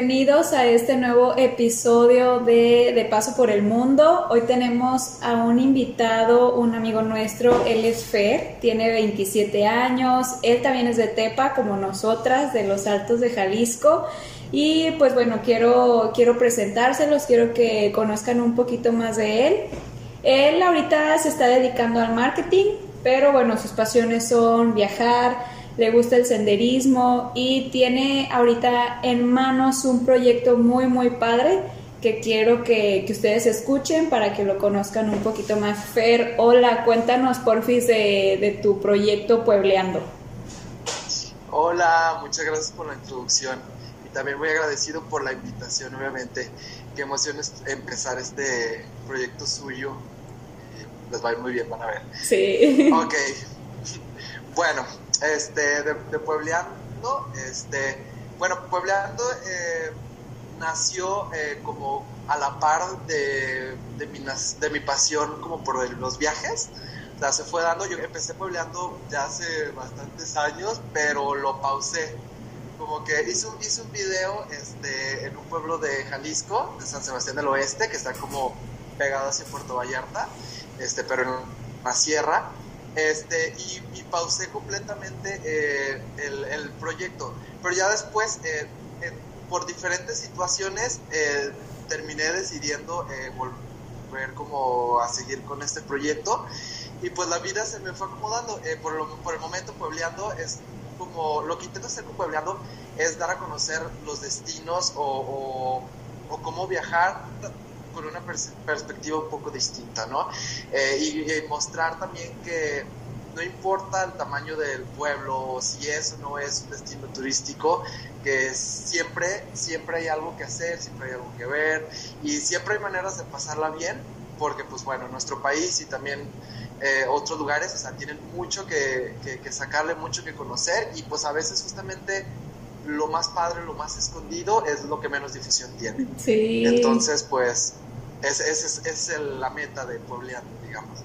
Bienvenidos a este nuevo episodio de De Paso por el Mundo. Hoy tenemos a un invitado, un amigo nuestro, él es Fer, tiene 27 años, él también es de Tepa como nosotras, de los Altos de Jalisco. Y pues bueno, quiero, quiero presentárselos, quiero que conozcan un poquito más de él. Él ahorita se está dedicando al marketing, pero bueno, sus pasiones son viajar, le gusta el senderismo y tiene ahorita en manos un proyecto muy, muy padre que quiero que, ustedes escuchen para que lo conozcan un poquito más. Fer, hola, cuéntanos porfis de, de tu proyecto Puebleando. Hola, muchas gracias por la introducción y también muy agradecido por la invitación, obviamente. Qué emoción es empezar este proyecto suyo. Les va a ir muy bien, van a ver. Sí. Ok. Bueno, este, de, Puebleando, este, bueno, Puebleando eh, nació eh, como a la par de, de, mi, de mi pasión como por los viajes. O se fue dando, yo empecé puebleando ya hace bastantes años, pero lo pausé. Como que hice, hice un video este, en un pueblo de Jalisco, de San Sebastián del Oeste, que está como pegado hacia Puerto Vallarta, este, pero en la sierra este, y, pausé completamente eh, el, proyecto. Pero ya después, eh, por diferentes situaciones, eh, terminé decidiendo volver como a seguir con este proyecto. Y pues la vida se me fue acomodando. por, por el momento, Puebleando es como, lo que intento hacer con Puebleando es dar a conocer los destinos o, o, o cómo viajar con una perspectiva un poco distinta, ¿no? Eh, y, mostrar también que no importa el tamaño del pueblo, si es o no es un destino turístico, que siempre, siempre hay algo que hacer, siempre hay algo que ver y siempre hay maneras de pasarla bien, porque pues bueno, nuestro país y también eh, otros lugares, o sea, tienen mucho que, que, sacarle, mucho que conocer y pues a veces justamente lo más padre, lo más escondido es lo que menos difusión tiene. Sí. Entonces, pues, esa es, es, la meta de Puebleando, digamos.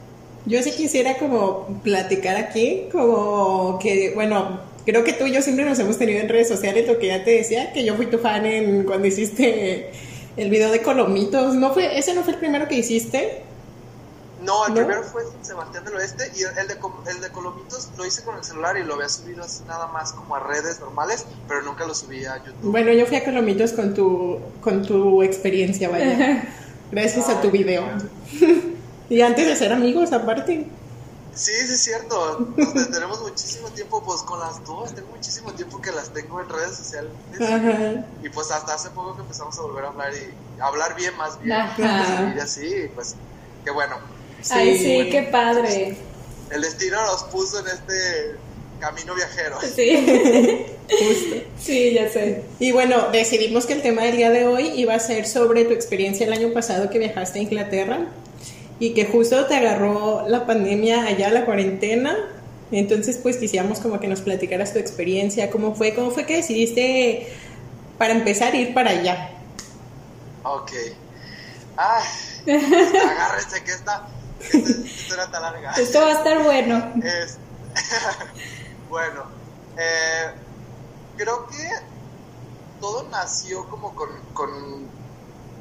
Yo sí quisiera como platicar aquí, como que, bueno, creo que tú y yo siempre nos hemos tenido en redes sociales, lo que ya te decía, que yo fui tu fan en cuando hiciste el video de Colomitos, ¿no fue, ese no fue el primero que hiciste? No, el primero fue Sebastián del Oeste y el de, el de Colomitos lo hice con el celular y lo había subido así nada más como a redes normales, pero nunca lo subí a YouTube. Bueno, yo fui a Colomitos con tu, con tu experiencia, vaya. Gracias a tu video. y antes de ser amigos, aparte. Sí, sí es cierto. tenemos muchísimo tiempo, pues con las dos, tengo muchísimo tiempo que las tengo en redes sociales. Y pues hasta hace poco que empezamos a volver a hablar y hablar bien, más bien. Y así, pues qué bueno. Ay, sí, qué padre. El destino nos puso en este camino viajero. Sí. Sí, ya sé. Y bueno, decidimos que el tema del día de hoy iba a ser sobre tu experiencia el año pasado que viajaste a Inglaterra y que justo te agarró la pandemia allá, la cuarentena. Entonces, pues quisiéramos como que nos platicaras tu experiencia, cómo fue, cómo fue que decidiste para empezar ir para allá. Ok. Ay, agárrense que esta, esta, larga. Esto va a estar bueno. bueno, eh, creo que todo nació como con,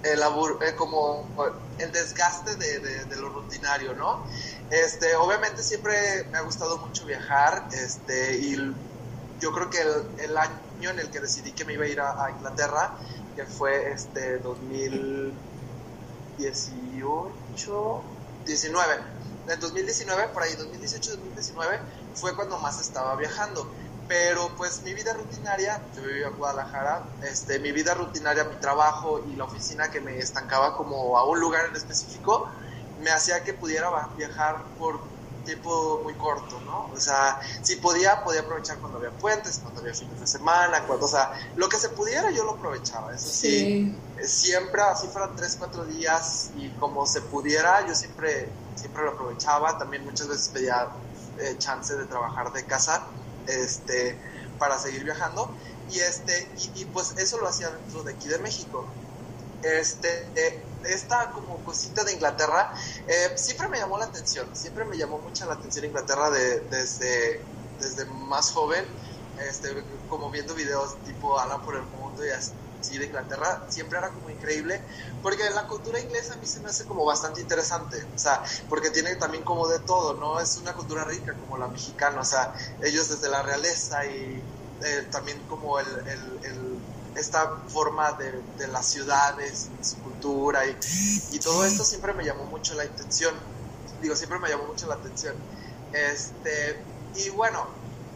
el, eh, como el desgaste de, lo rutinario, ¿no? Este, obviamente siempre me ha gustado mucho viajar, este, y yo creo que el, año en el que decidí que me iba a ir a, Inglaterra, que fue este 2018, 19, en 2019, por ahí 2018-2019, fue cuando más estaba viajando. Pero pues mi vida rutinaria, yo vivía en Guadalajara, este, mi vida rutinaria, mi trabajo y la oficina que me estancaba como a un lugar en específico, me hacía que pudiera viajar por tiempo muy corto, ¿no? O sea, si podía, podía aprovechar cuando había puentes, cuando había fines de semana, cuando, o sea, lo que se pudiera yo lo aprovechaba, eso sí, siempre, así fueran tres, cuatro días y como se pudiera, yo siempre, siempre lo aprovechaba, también muchas veces pedía eh, chance de trabajar de casa, este, para seguir viajando. Y, este, y, pues eso lo hacía dentro de aquí de México. Este, eh, esta como cosita de Inglaterra eh, siempre me llamó la atención, siempre me llamó mucho la atención Inglaterra de, desde, desde más joven. este, como viendo videos tipo Ala por el mundo y así de Inglaterra, siempre era como increíble, porque la cultura inglesa a mí se me hace como bastante interesante, o sea, porque tiene también como de todo, ¿no? Es una cultura rica como la mexicana, o sea, ellos desde la realeza y eh, también como el, el, esta forma de, de, las ciudades, su cultura y, y todo esto siempre me llamó mucho la atención, digo, siempre me llamó mucho la atención. Este, y bueno,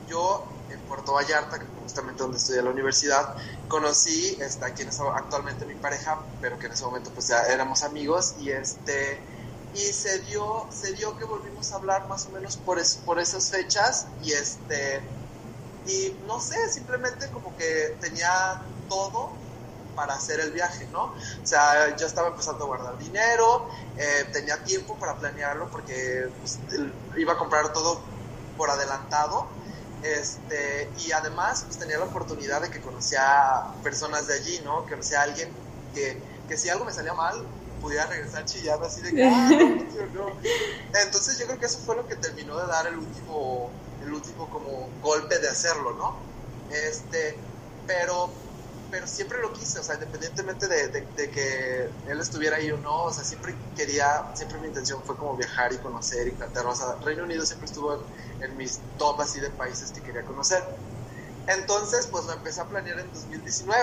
yo en Puerto Vallarta, que justamente donde estudié la universidad, conocí este, a quien es actualmente mi pareja, pero que en ese momento pues ya éramos amigos y este y se dio se dio que volvimos a hablar más o menos por por esas fechas y este y no sé, simplemente como que tenía todo para hacer el viaje, ¿no? O sea, yo estaba empezando a guardar dinero, eh, tenía tiempo para planearlo porque pues, iba a comprar todo por adelantado este, y además pues, tenía la oportunidad de que conocía personas de allí, ¿no? Que conocía a alguien que, que si algo me salía mal, pudiera regresar chillando así de que, ah, no, Entonces yo creo que eso fue lo que terminó de dar el último, el último como golpe de hacerlo, ¿no? Este, pero, pero siempre lo quise, o sea, independientemente de, de, que él estuviera ahí o no, o sea, siempre quería, siempre mi intención fue como viajar y conocer Inglaterra, o sea, Reino Unido siempre estuvo en mis top así de países que quería conocer. Entonces, pues lo empecé a planear en 2019.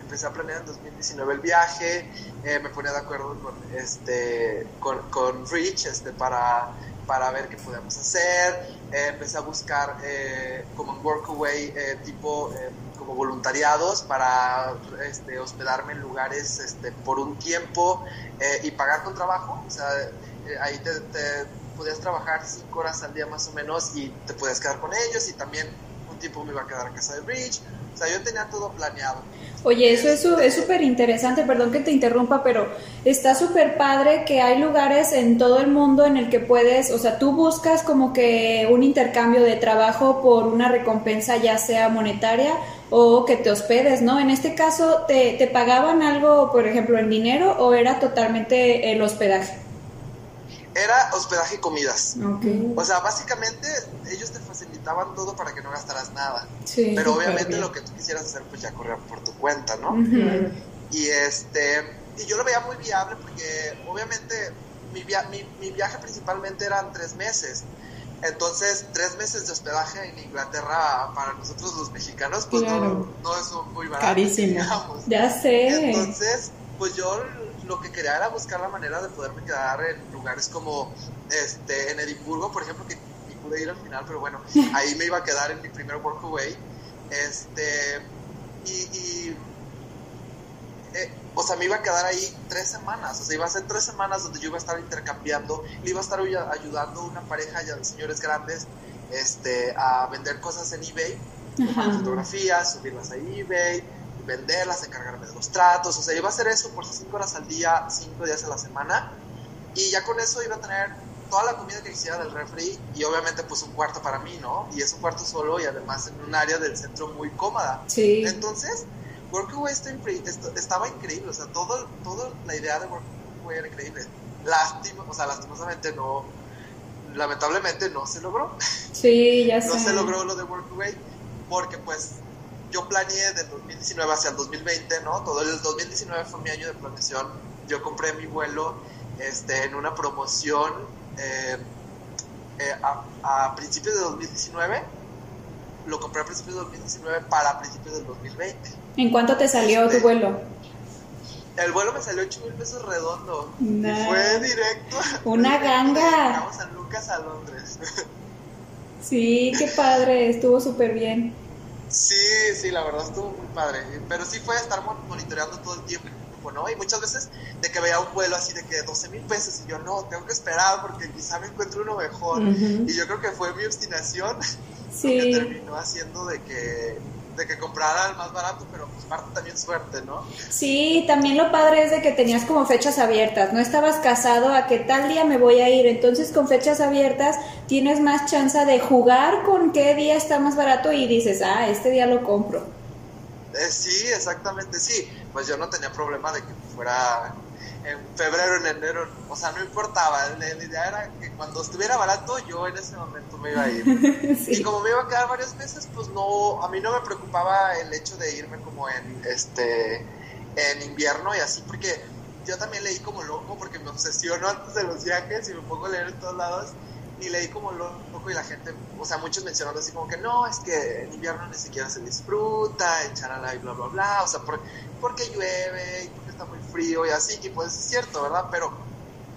Empecé a planear en 2019 el viaje, eh, me ponía de acuerdo con, este, con, con Rich este, para, para ver qué podíamos hacer. Eh, empecé a buscar eh, como en Workaway tipo como voluntariados para este, hospedarme en lugares este, por un tiempo y pagar con trabajo. O sea, ahí te podías trabajar cinco horas al día más o menos y te podías quedar con ellos y también un tiempo me iba a quedar a casa de Bridge. O sea, yo tenía todo planeado. Oye, eso es súper interesante, perdón que te interrumpa, pero está súper padre que hay lugares en todo el mundo en el que puedes, o sea, tú buscas como que un intercambio de trabajo por una recompensa ya sea monetaria o que te hospedes, ¿no? En este caso, ¿te, te pagaban algo, por ejemplo, en dinero o era totalmente el hospedaje? era hospedaje y comidas. O sea, básicamente ellos te facilitaban todo para que no gastaras nada. Pero obviamente lo que tú quisieras hacer pues ya corría por tu cuenta, ¿no? Y este y yo lo veía muy viable porque obviamente mi, mi, viaje principalmente eran tres meses. Entonces, tres meses de hospedaje en Inglaterra para nosotros los mexicanos, pues no, no, es muy barato. Carísimo. Ya sé. Entonces, pues yo lo que quería era buscar la manera de poderme quedar en lugares como este, en Edimburgo, por ejemplo, que ni pude ir al final, pero bueno, ahí me iba a quedar en mi primer workaway. Este, y, eh, o sea, me iba a quedar ahí tres semanas, o sea, iba a ser tres semanas donde yo iba a estar intercambiando, le iba a estar ayudando a una pareja ya de señores grandes este, a vender cosas en eBay, fotografías, subirlas a eBay, venderlas, encargarme de los tratos, o sea, iba a hacer eso por cinco horas al día, cinco días a la semana, y ya con eso iba a tener toda la comida que quisiera del refri y obviamente pues un cuarto para mí, ¿no? Y es un cuarto solo y además en un área del centro muy cómoda. Sí. Entonces, Workaway estaba increíble, o sea, todo, todo la idea de Workaway era increíble. Lástima, o sea, lastimosamente no, lamentablemente no se logró. Sí, ya sé. no se logró lo de Workaway porque pues yo planeé del 2019 hacia el 2020, ¿no? Todo el 2019 fue mi año de planeación. Yo compré mi vuelo este, en una promoción eh, eh, a, principios de 2019. Lo compré a principios de 2019 para principios del 2020. ¿En cuánto te salió tu vuelo? El vuelo me salió 8 mil pesos redondo. Y fue directo. Una ganga. Vamos a Lucas a Londres. Sí, qué padre, estuvo súper bien. Sí, sí, la verdad estuvo muy padre. Pero sí fue estar monitoreando todo el tiempo, ¿no? Y muchas veces de que veía un vuelo así de que 12 mil pesos y yo no, tengo que esperar porque quizá me encuentre uno mejor. Y yo creo que fue mi obstinación sí. que terminó haciendo de que de que comprara el más barato, pero pues parte también suerte, ¿no? Sí, también lo padre es de que tenías como fechas abiertas, no estabas casado a que tal día me voy a ir, entonces con fechas abiertas tienes más chance de jugar con qué día está más barato y dices, ah, este día lo compro. Eh, sí, exactamente, sí, pues yo no tenía problema de que fuera en febrero, en enero, o sea, no importaba, la, idea era que cuando estuviera barato yo en ese momento me iba a ir. Y como me iba a quedar varios meses, pues no, a mí no me preocupaba el hecho de irme como en, este, en invierno y así, porque yo también leí como loco, porque me obsesiono antes de los viajes y me pongo a leer en todos lados y leí como loco y la gente, o sea, muchos mencionaron así como que no, es que en invierno ni siquiera se disfruta, en charala y bla, bla, bla, o sea, porque llueve y está muy frío y así, y pues es cierto, ¿verdad? Pero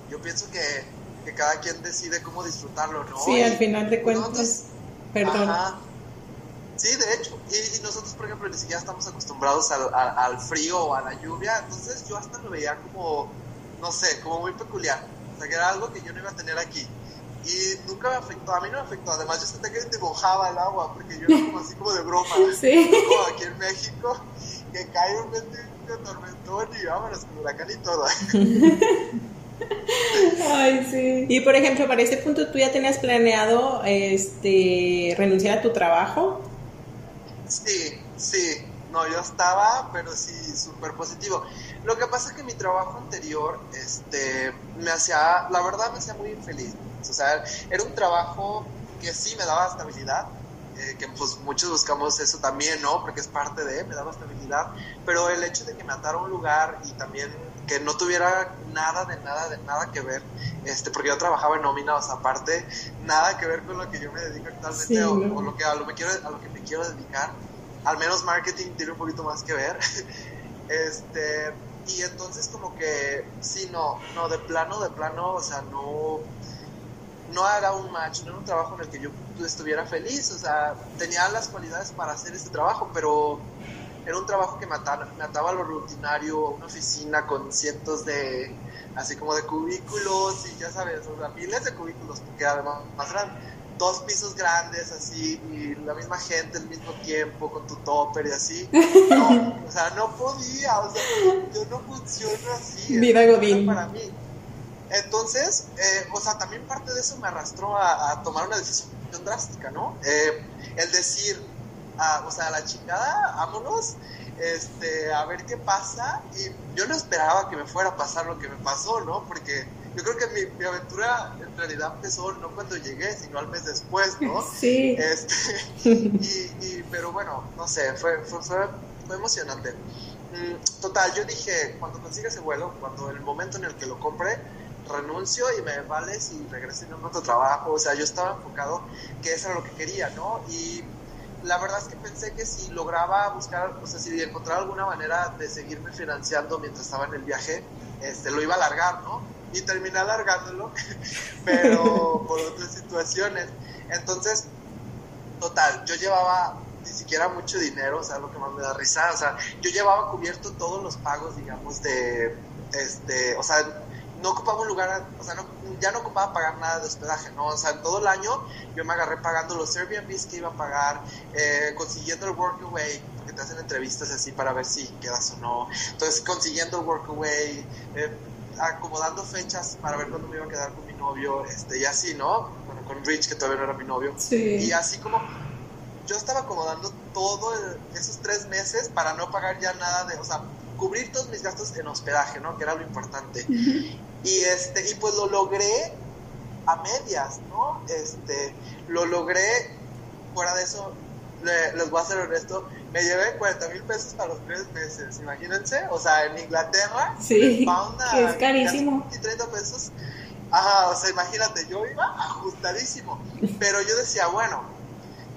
yo pienso que, que cada quien decide cómo disfrutarlo, ¿no? Sí, al final de cuentas, perdón. Sí, de hecho, y, nosotros, por ejemplo, ni siquiera estamos acostumbrados al, al frío o a la lluvia, entonces yo hasta lo veía como, no sé, como muy peculiar, o sea, que era algo que yo no iba a tener aquí y nunca me afectó, a mí no me afectó, además yo sentía que te mojaba el agua, porque yo era como así como de broma, sí. como aquí en México, que cae un bendito tormentón y vámonos con huracán y todo. Ay, sí. Y por ejemplo, para este punto, ¿tú ya tenías planeado este renunciar a tu trabajo? Sí, sí. No, yo estaba, pero sí, súper positivo. Lo que pasa es que mi trabajo anterior, este, me hacía, la verdad me hacía muy infeliz. O sea, era un trabajo que sí me daba estabilidad, eh, que pues muchos buscamos eso también, ¿no? Porque es parte de, me daba estabilidad, pero el hecho de que me atara a un lugar y también que no tuviera nada de nada de nada que ver, este, porque yo trabajaba en nómina, o sea, aparte, nada que ver con lo que yo me dedico actualmente o, lo que a lo, me quiero, a lo que me quiero dedicar, al menos marketing tiene un poquito más que ver, este, y entonces como que, sí, no, no, de plano, de plano, o sea, no no era un match, no era un trabajo en el que yo estuviera feliz, o sea, tenía las cualidades para hacer este trabajo, pero era un trabajo que me ataba, me ataba a lo rutinario, una oficina con cientos de, así como de cubículos y ya sabes, o sea, miles de cubículos, porque además más eran dos pisos grandes así y la misma gente al mismo tiempo con tu topper y así. No, o sea, no podía, o sea, yo no funciono así. Vida Godín. Para mí. Entonces, eh, o sea, también parte de eso me arrastró a, tomar una decisión drástica, ¿no? Eh, el decir, ah, o sea, la chingada, vámonos, este, a ver qué pasa. Y yo no esperaba que me fuera a pasar lo que me pasó, ¿no? Porque yo creo que mi, aventura en realidad empezó no cuando llegué, sino al mes después, ¿no? Sí. Este, y, pero bueno, no sé, fue, fue, fue, fue emocionante. Mm, total, yo dije, cuando consiga ese vuelo, cuando el momento en el que lo compre, renuncio y me vale si regreso en otro trabajo. O sea, yo estaba enfocado que eso era lo que quería, ¿no? Y la verdad es que pensé que si lograba buscar, o sea, si encontrar alguna manera de seguirme financiando mientras estaba en el viaje, este, lo iba a alargar, ¿no? Y terminé alargándolo, pero por otras situaciones. Entonces, total, yo llevaba ni siquiera mucho dinero, o sea, lo que más me da risa, o sea, yo llevaba cubierto todos los pagos, digamos, de, este, o sea, no ocupaba un lugar, o sea, ya no ocupaba pagar nada de hospedaje, ¿no? O sea, en todo el año yo me agarré pagando los Airbnbs que iba a pagar, eh, consiguiendo el Workaway, porque te hacen entrevistas así para ver si quedas o no. Entonces, consiguiendo el Workaway, eh, acomodando fechas para ver cuándo me iba a quedar con mi novio, este, y así, ¿no? Bueno, con Rich, que todavía no era mi novio. Sí. Y así como yo estaba acomodando todo esos tres meses para no pagar ya nada de, o sea, cubrir todos mis gastos en hospedaje, ¿no? Que era lo importante. Y, este, y pues lo logré a medias, ¿no? Este, lo logré, fuera de eso, les voy a ser honesto, me llevé 40 mil pesos para los tres meses, imagínense, o sea, en Inglaterra, sí, es carísimo. Y 30 pesos, ajá, o sea, imagínate, yo iba ajustadísimo, pero yo decía, bueno,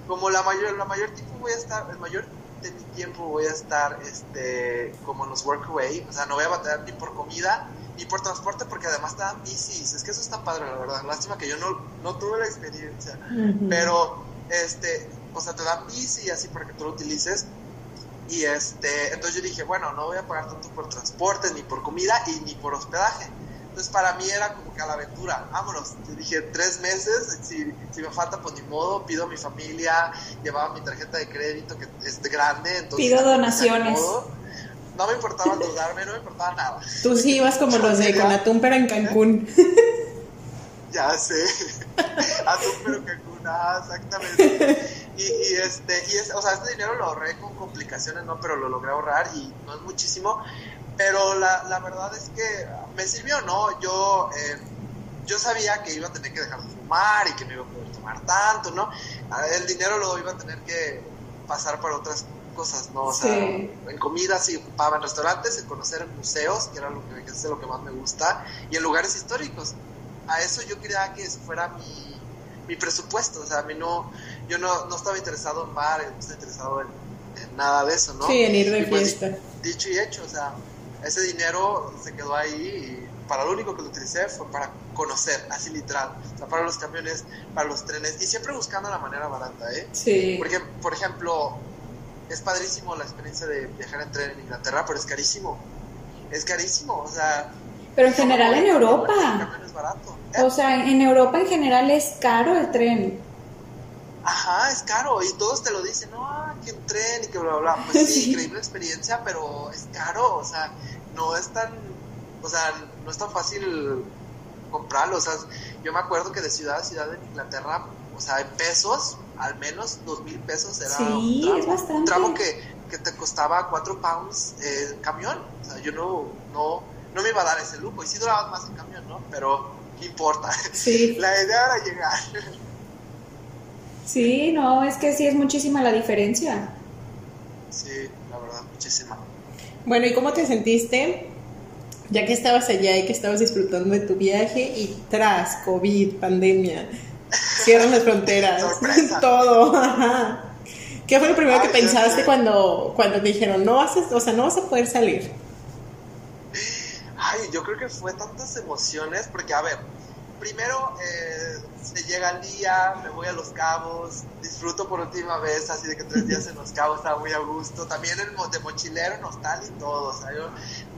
como la mayor, la mayor tiempo voy a estar, el mayor de mi tiempo voy a estar, este, como en los workaway, o sea, no voy a batallar ni por comida, y por transporte porque además te dan bicis. Es que eso está padre, la verdad. Lástima que yo no, no tuve la experiencia. Pero, este, o sea, te dan bici así para que tú lo utilices. Y este, entonces yo dije, bueno, no voy a pagar tanto por transporte, ni por comida y ni por hospedaje. Entonces para mí era como que a la aventura, vámonos. Yo dije, tres meses, si, si me falta, pues ni modo, pido a mi familia, llevaba mi tarjeta de crédito que es grande. Entonces, pido donaciones no me importaba dudarme, no me importaba nada. Tú sí ibas como los de Conatún, pero en Cancún. ya sé, Atún, pero en Cancún, ah, exactamente. Y, y este, y es, o sea, este dinero lo ahorré con complicaciones, ¿no? Pero lo logré ahorrar y no es muchísimo. Pero la, la verdad es que me sirvió, ¿no? Yo, eh, yo sabía que iba a tener que dejar de fumar y que no iba a poder tomar tanto, ¿no? El dinero lo iba a tener que pasar para otras cosas, ¿no? O sea, en comida sí ocupaba en restaurantes, en conocer museos, que era lo que, es lo que más me gusta, y en lugares históricos. A eso yo quería que eso fuera mi, mi presupuesto, o sea, a mí no, yo no, no estaba interesado en bar, no estaba interesado en, nada de eso, ¿no? Sí, en ir de pues, fiesta. Dicho y hecho, o sea, ese dinero se quedó ahí y para lo único que lo utilicé fue para conocer, así literal, o sea, para los camiones, para los trenes, y siempre buscando la manera barata, ¿eh? Sí. Porque, por ejemplo, es padrísimo la experiencia de viajar en tren en Inglaterra, pero es carísimo. Es carísimo, o sea... Pero en general en Europa. es barato. O sea, en Europa en general es caro el tren. Ajá, es caro y todos te lo dicen, no, ah, que un tren y que bla, bla, bla. Pues sí, increíble experiencia, pero es caro, o sea, no es tan, o sea, no es tan fácil comprarlo. O sea, yo me acuerdo que de ciudad a ciudad en Inglaterra, o sea, en pesos, al menos dos mil pesos era un, tramo, un tramo que, que, te costaba cuatro pounds el camión. O sea, yo no, no, no me iba a dar ese lujo. Y sí duraba más el camión, ¿no? Pero, ¿qué importa? Sí. La idea era llegar. Sí, no, es que sí es muchísima la diferencia. Sí, la verdad, muchísima. Bueno, ¿y cómo te sentiste ya que estabas allá y que estabas disfrutando de tu viaje y tras COVID, pandemia, cierran las fronteras, todo? ¿Qué fue lo primero que pensaste cuando, cuando te dijeron, no vas a, o sea, no vas a poder salir? Ay, yo creo que fue tantas emociones, porque a ver, primero eh, se llega el día, me voy a Los Cabos, disfruto por última vez, así de que tres días en Los Cabos estaba muy a gusto. También el de mochilero, nostal y todo. O sea, yo,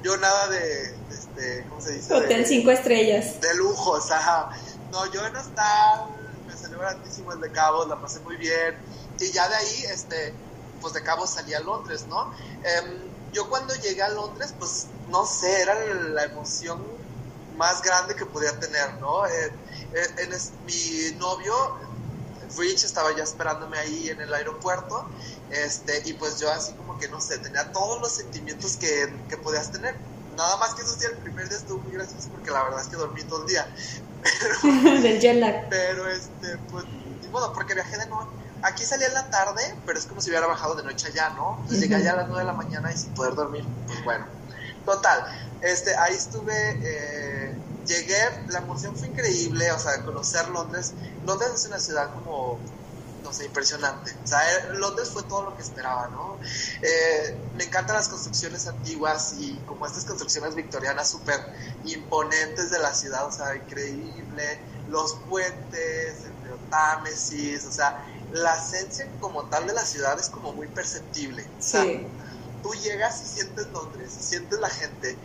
yo nada de, este, ¿cómo se dice? Hotel cinco estrellas. De lujo, o sea, no, yo en hostal, grandísimo el de Cabos, la pasé muy bien. Y ya de ahí, este, pues de Cabos salí a Londres, ¿no? Em, yo cuando llegué a Londres, pues no sé, era la emoción más grande que podía tener, ¿no? Eh, eh, en mi novio, Rich, estaba ya esperándome ahí en el aeropuerto, este, y pues yo así como que, no sé, tenía todos los sentimientos que, que podías tener. Nada más que eso sí, el primer día estuvo muy gracioso porque la verdad es que dormí todo el día. Del jet lag. Pero, este, pues, ni modo, porque viajé de noche. Aquí salí en la tarde, pero es como si hubiera bajado de noche allá, ¿no? Entonces llegué allá a las 9 de la mañana y sin poder dormir, pues bueno. Total, este, ahí estuve, eh, llegué, la emoción fue increíble, o sea, conocer Londres. Londres es una ciudad como, no sé, impresionante. O sea, eh, Londres fue todo lo que esperaba, ¿no? Eh, me encantan las construcciones antiguas y como estas construcciones victorianas súper imponentes de la ciudad, o sea, increíble. Los puentes, el río Támesis, o sea, la esencia como tal de la ciudad es como muy perceptible. sí tú llegas y sientes Londres, y sientes la gente.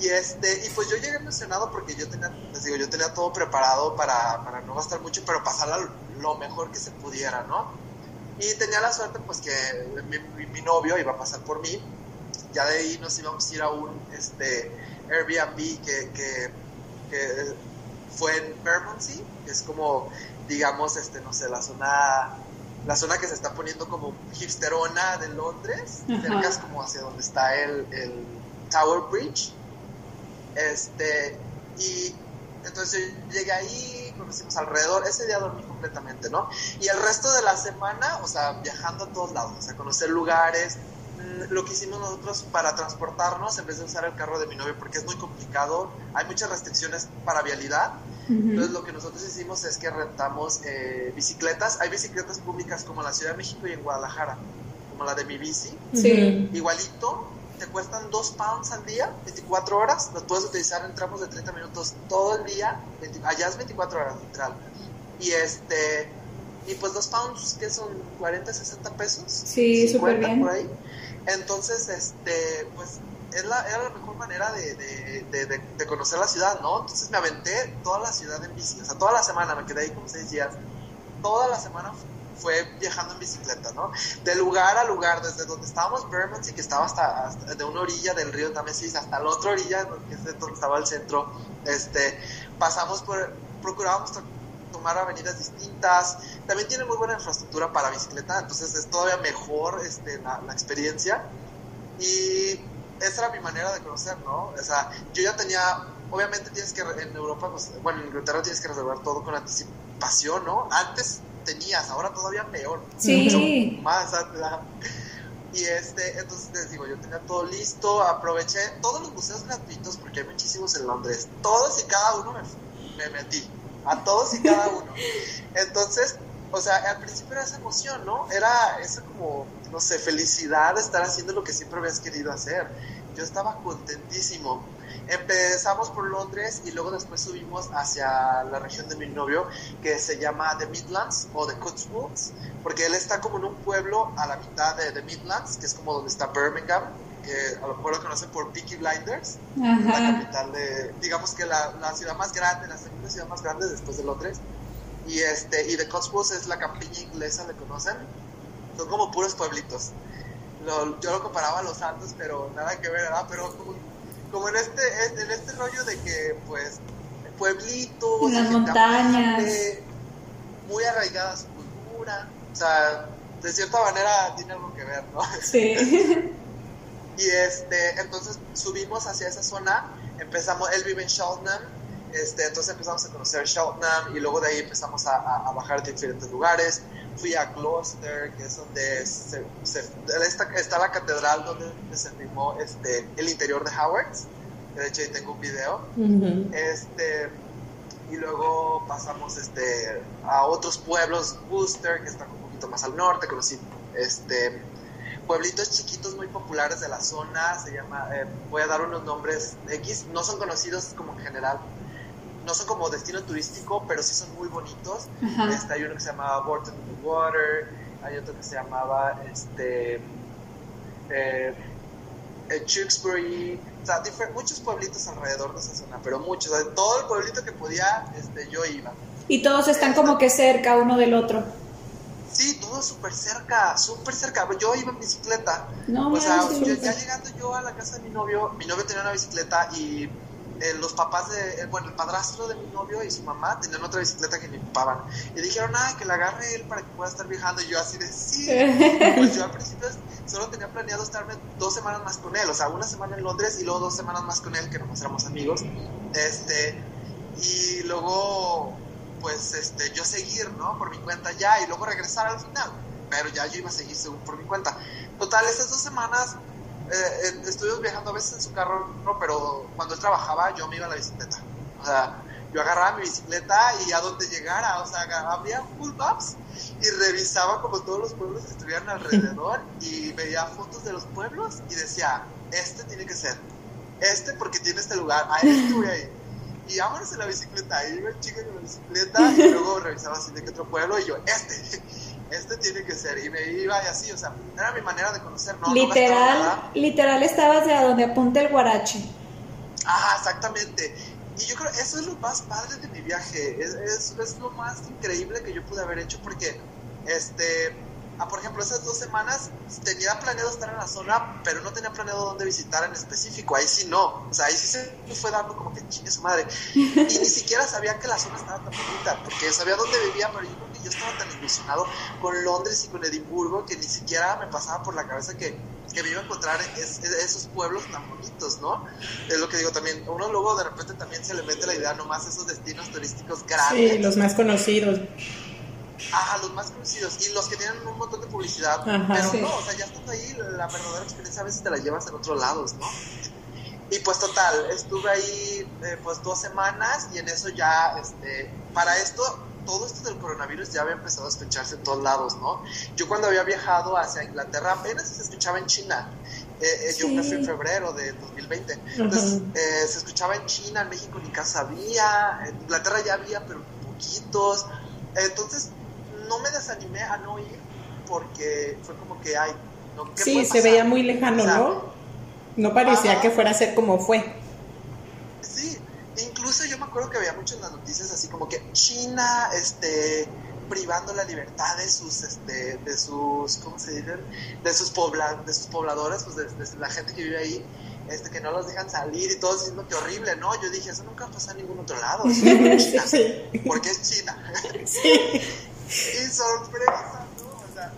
Y este, y pues yo llegué emocionado porque yo tenía, les digo, yo tenía todo preparado para, para no gastar mucho, pero pasarla lo mejor que se pudiera, ¿no? Y tenía la suerte pues que mi, mi, novio iba a pasar por mí. Ya de ahí nos íbamos a ir a un este, Airbnb que, que, que fue en Bermondsey, que es como, digamos, este, no sé, la zona la zona que se está poniendo como hipsterona de Londres, cerca es como hacia donde está el, el, Tower Bridge. Este, y entonces yo llegué ahí, conocimos alrededor, ese día dormí completamente, ¿no? Y el resto de la semana, o sea, viajando a todos lados, o sea, conocer lugares. Mm, lo que hicimos nosotros para transportarnos, en vez de usar el carro de mi novio, porque es muy complicado, hay muchas restricciones para vialidad, entonces lo que nosotros hicimos es que rentamos eh, bicicletas. Hay bicicletas públicas como en la Ciudad de México y en Guadalajara, como la de mi bici. Sí. Igualito, te cuestan dos pounds al día, 24 horas. Los puedes utilizar en tramos de 30 minutos todo el día. allá es 24 horas, literal. Y este y pues dos pounds que son 40, 60 pesos. Sí, súper bien. Por ahí. Entonces, este, pues es la, era la mejor manera de, de, conocer la ciudad, ¿no? Entonces me aventé toda la ciudad en bici, o sea, toda la semana, me quedé ahí como seis días, toda la semana fue viajando en bicicleta, ¿no? De lugar a lugar, desde donde estábamos Bermondsey, que estaba hasta, de una orilla del río Támesis hasta la otra orilla, que es donde estaba el centro, este, pasamos por, procurábamos tomar avenidas distintas, también tiene muy buena infraestructura para bicicleta, entonces es todavía mejor este, la, la experiencia, y esa era mi manera de conocer, ¿no? O sea, yo ya tenía, obviamente tienes que, en Europa, pues, bueno, en Inglaterra tienes que reservar todo con anticipación, ¿no? Antes tenías, ahora todavía peor. Sí. Mucho más, y este, entonces les digo, yo tenía todo listo, aproveché todos los museos gratuitos, porque hay muchísimos en Londres, todos y cada uno me, me metí, a todos y cada uno. Entonces, o sea, al principio era esa emoción, ¿no? Era esa como, no sé, felicidad de estar haciendo lo que siempre habías querido hacer. Yo estaba contentísimo. Empezamos por Londres y luego después subimos hacia la región de mi novio que se llama The Midlands o The Cotswolds, porque él está como en un pueblo a la mitad de The Midlands, que es como donde está Birmingham, que a lo mejor lo conocen por Peaky Blinders, la capital de, digamos que la, la, ciudad más grande, la segunda ciudad más grande después de Londres. Y, este, y The Cotswolds es la campiña inglesa, ¿le conocen? Son como puros pueblitos. Lo, yo lo comparaba a los Altos, pero nada que ver, ¿verdad? Pero como como en este, en este rollo de que, pues, pueblitos, las montañas, muy arraigada su cultura, o sea, de cierta manera tiene algo que ver, ¿no? Sí. y este, entonces subimos hacia esa zona, empezamos, él vive en Cheltenham, este, entonces empezamos a conocer Cheltenham y luego de ahí empezamos a, a, bajar de diferentes lugares. Fui a Gloucester, que es donde se, está, está, la catedral donde se filmó este, el interior de Howard. De hecho, ahí tengo un video. este, y luego pasamos este, a otros pueblos, Worcester, que está un poquito más al norte, conocí este, pueblitos chiquitos muy populares de la zona, se llama, eh, voy a dar unos nombres X, no son conocidos como en general, no son como destino turístico, pero sí son muy bonitos. Este, hay uno que se llamaba Borton Water, hay otro que se llamaba este, eh, eh o sea, muchos pueblitos alrededor de esa zona, pero muchos, todo el pueblito que podía, este, yo iba. Y todos están como que cerca uno del otro. Sí, todo súper cerca, súper cerca. Yo iba en bicicleta. No, o sea, ya llegando yo a la casa de mi novio, mi novio tenía una bicicleta y eh, los papás de, eh, bueno, el padrastro de mi novio y su mamá tenían otra bicicleta que me ocupaban. Y dijeron, ah, que la agarre él para que pueda estar viajando. Y yo así de, sí. pues yo al principio solo tenía planeado estarme dos semanas más con él, o sea, una semana en Londres y luego dos semanas más con él, que nomás éramos amigos. Este, y luego, pues, este, yo seguir, ¿no? Por mi cuenta ya y luego regresar al final. Pero ya yo iba a seguir según por mi cuenta. Total, esas dos semanas eh, estuvimos viajando a veces en su carro, no, pero cuando él trabajaba yo me iba a la bicicleta. O sea, yo agarraba mi bicicleta y a donde llegara, o sea, había full maps y revisaba como todos los pueblos que estuvieran alrededor y veía fotos de los pueblos y decía, este tiene que ser, este porque tiene este lugar, a este voy a ir. Y vámonos en la bicicleta, y iba el chico en la bicicleta y luego revisaba así de qué otro pueblo y yo, este este tiene que ser, y me iba y así, o sea, era mi manera de conocer, ¿no? Literal, literal estabas de a donde apunta el guarache. Ajá, exactamente. Y yo creo, eso es lo más padre de mi viaje, es, es, es lo más increíble que yo pude haber hecho, porque, este, Ah, por ejemplo, esas dos semanas tenía planeado estar en la zona, pero no tenía planeado dónde visitar en específico. Ahí sí no. O sea, ahí sí se fue dando como que chingue su madre. Y ni siquiera sabía que la zona estaba tan bonita, porque sabía dónde vivía, pero yo creo que yo estaba tan ilusionado con Londres y con Edimburgo que ni siquiera me pasaba por la cabeza que, que me iba a encontrar esos pueblos tan bonitos, ¿no? Es lo que digo también. Uno luego de repente también se le mete la idea nomás esos destinos turísticos grandes. Sí, los más conocidos. Ajá, los más conocidos y los que tienen un montón de publicidad, pero no, o sea, ya estando ahí, la verdadera experiencia a veces te la llevas en otros lados, ¿no? Y pues total, estuve ahí eh, pues dos semanas y en eso ya, este, para esto, todo esto del coronavirus ya había empezado a escucharse en todos lados, ¿no? Yo cuando había viajado hacia Inglaterra apenas se escuchaba en China. Eh, eh, yo me fui en febrero de 2020. Entonces, se escuchaba en China, en México ni casa había, en Inglaterra ya había, pero poquitos. Entonces, no me desanimé a no ir porque fue como que, ay, no, Sí, se veía muy lejano, ¿no? No parecía que fuera a ser como fue. Sí, incluso yo me acuerdo que había muchas las noticias así como que China, este privando la libertad de sus este de sus cómo se dice de sus pobla, de sus pobladores pues de, la gente que vive ahí este que no los dejan salir y todo diciendo que horrible no yo dije eso nunca pasa en ningún otro lado China, porque es China. Sí. Y sorpresa, ¿no? O sea,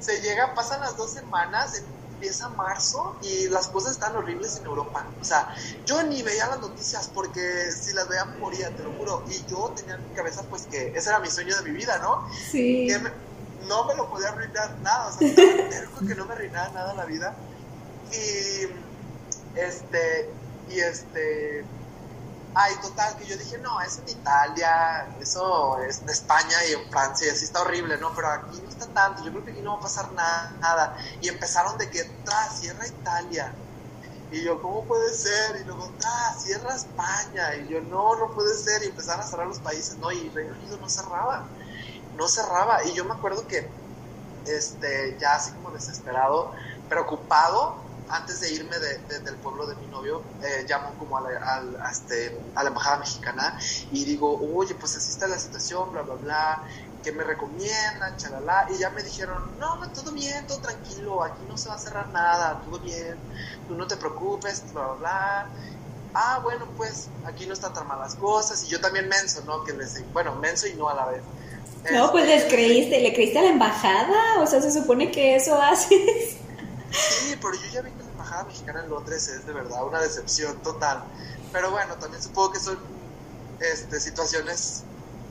se llega, pasan las dos semanas, empieza marzo y las cosas están horribles en Europa. O sea, yo ni veía las noticias porque si las veía moría, te lo juro. Y yo tenía en mi cabeza pues que ese era mi sueño de mi vida, ¿no? Sí. Que no me lo podía arruinar nada, o sea, estaba que no me arruinara nada la vida. Y este, y este, ay, total, que yo dije, no, es en Italia, eso es en España y en Francia, y así está horrible, ¿no? Pero aquí no está tanto, yo creo que aquí no va a pasar nada. nada. Y empezaron de que, tras, cierra Italia. Y yo, ¿cómo puede ser? Y luego, ah, cierra España. Y yo, no, no puede ser. Y empezaron a cerrar los países, ¿no? Y Reino Unido no cerraba. No cerraba. Y yo me acuerdo que, este, ya así como desesperado, preocupado, antes de irme de, del pueblo de mi novio, eh, llamo como a la, este, a la embajada mexicana y digo, oye, pues así está la situación, bla, bla, bla, ¿qué me recomiendan? Chalala. Y ya me dijeron, no, todo bien, todo tranquilo, aquí no se va a cerrar nada, todo bien, tú no te preocupes, bla, bla, bla. Ah, bueno, pues aquí no están tan malas cosas. Y yo también menso, ¿no? Que les, bueno, menso y no a la vez. No, pues les este, creíste, le creíste a la embajada, o sea, se supone que eso haces. Sí, pero yo ya vi que embajada mexicana en Londres es de verdad una decepción total. Pero bueno, también supongo que son este, situaciones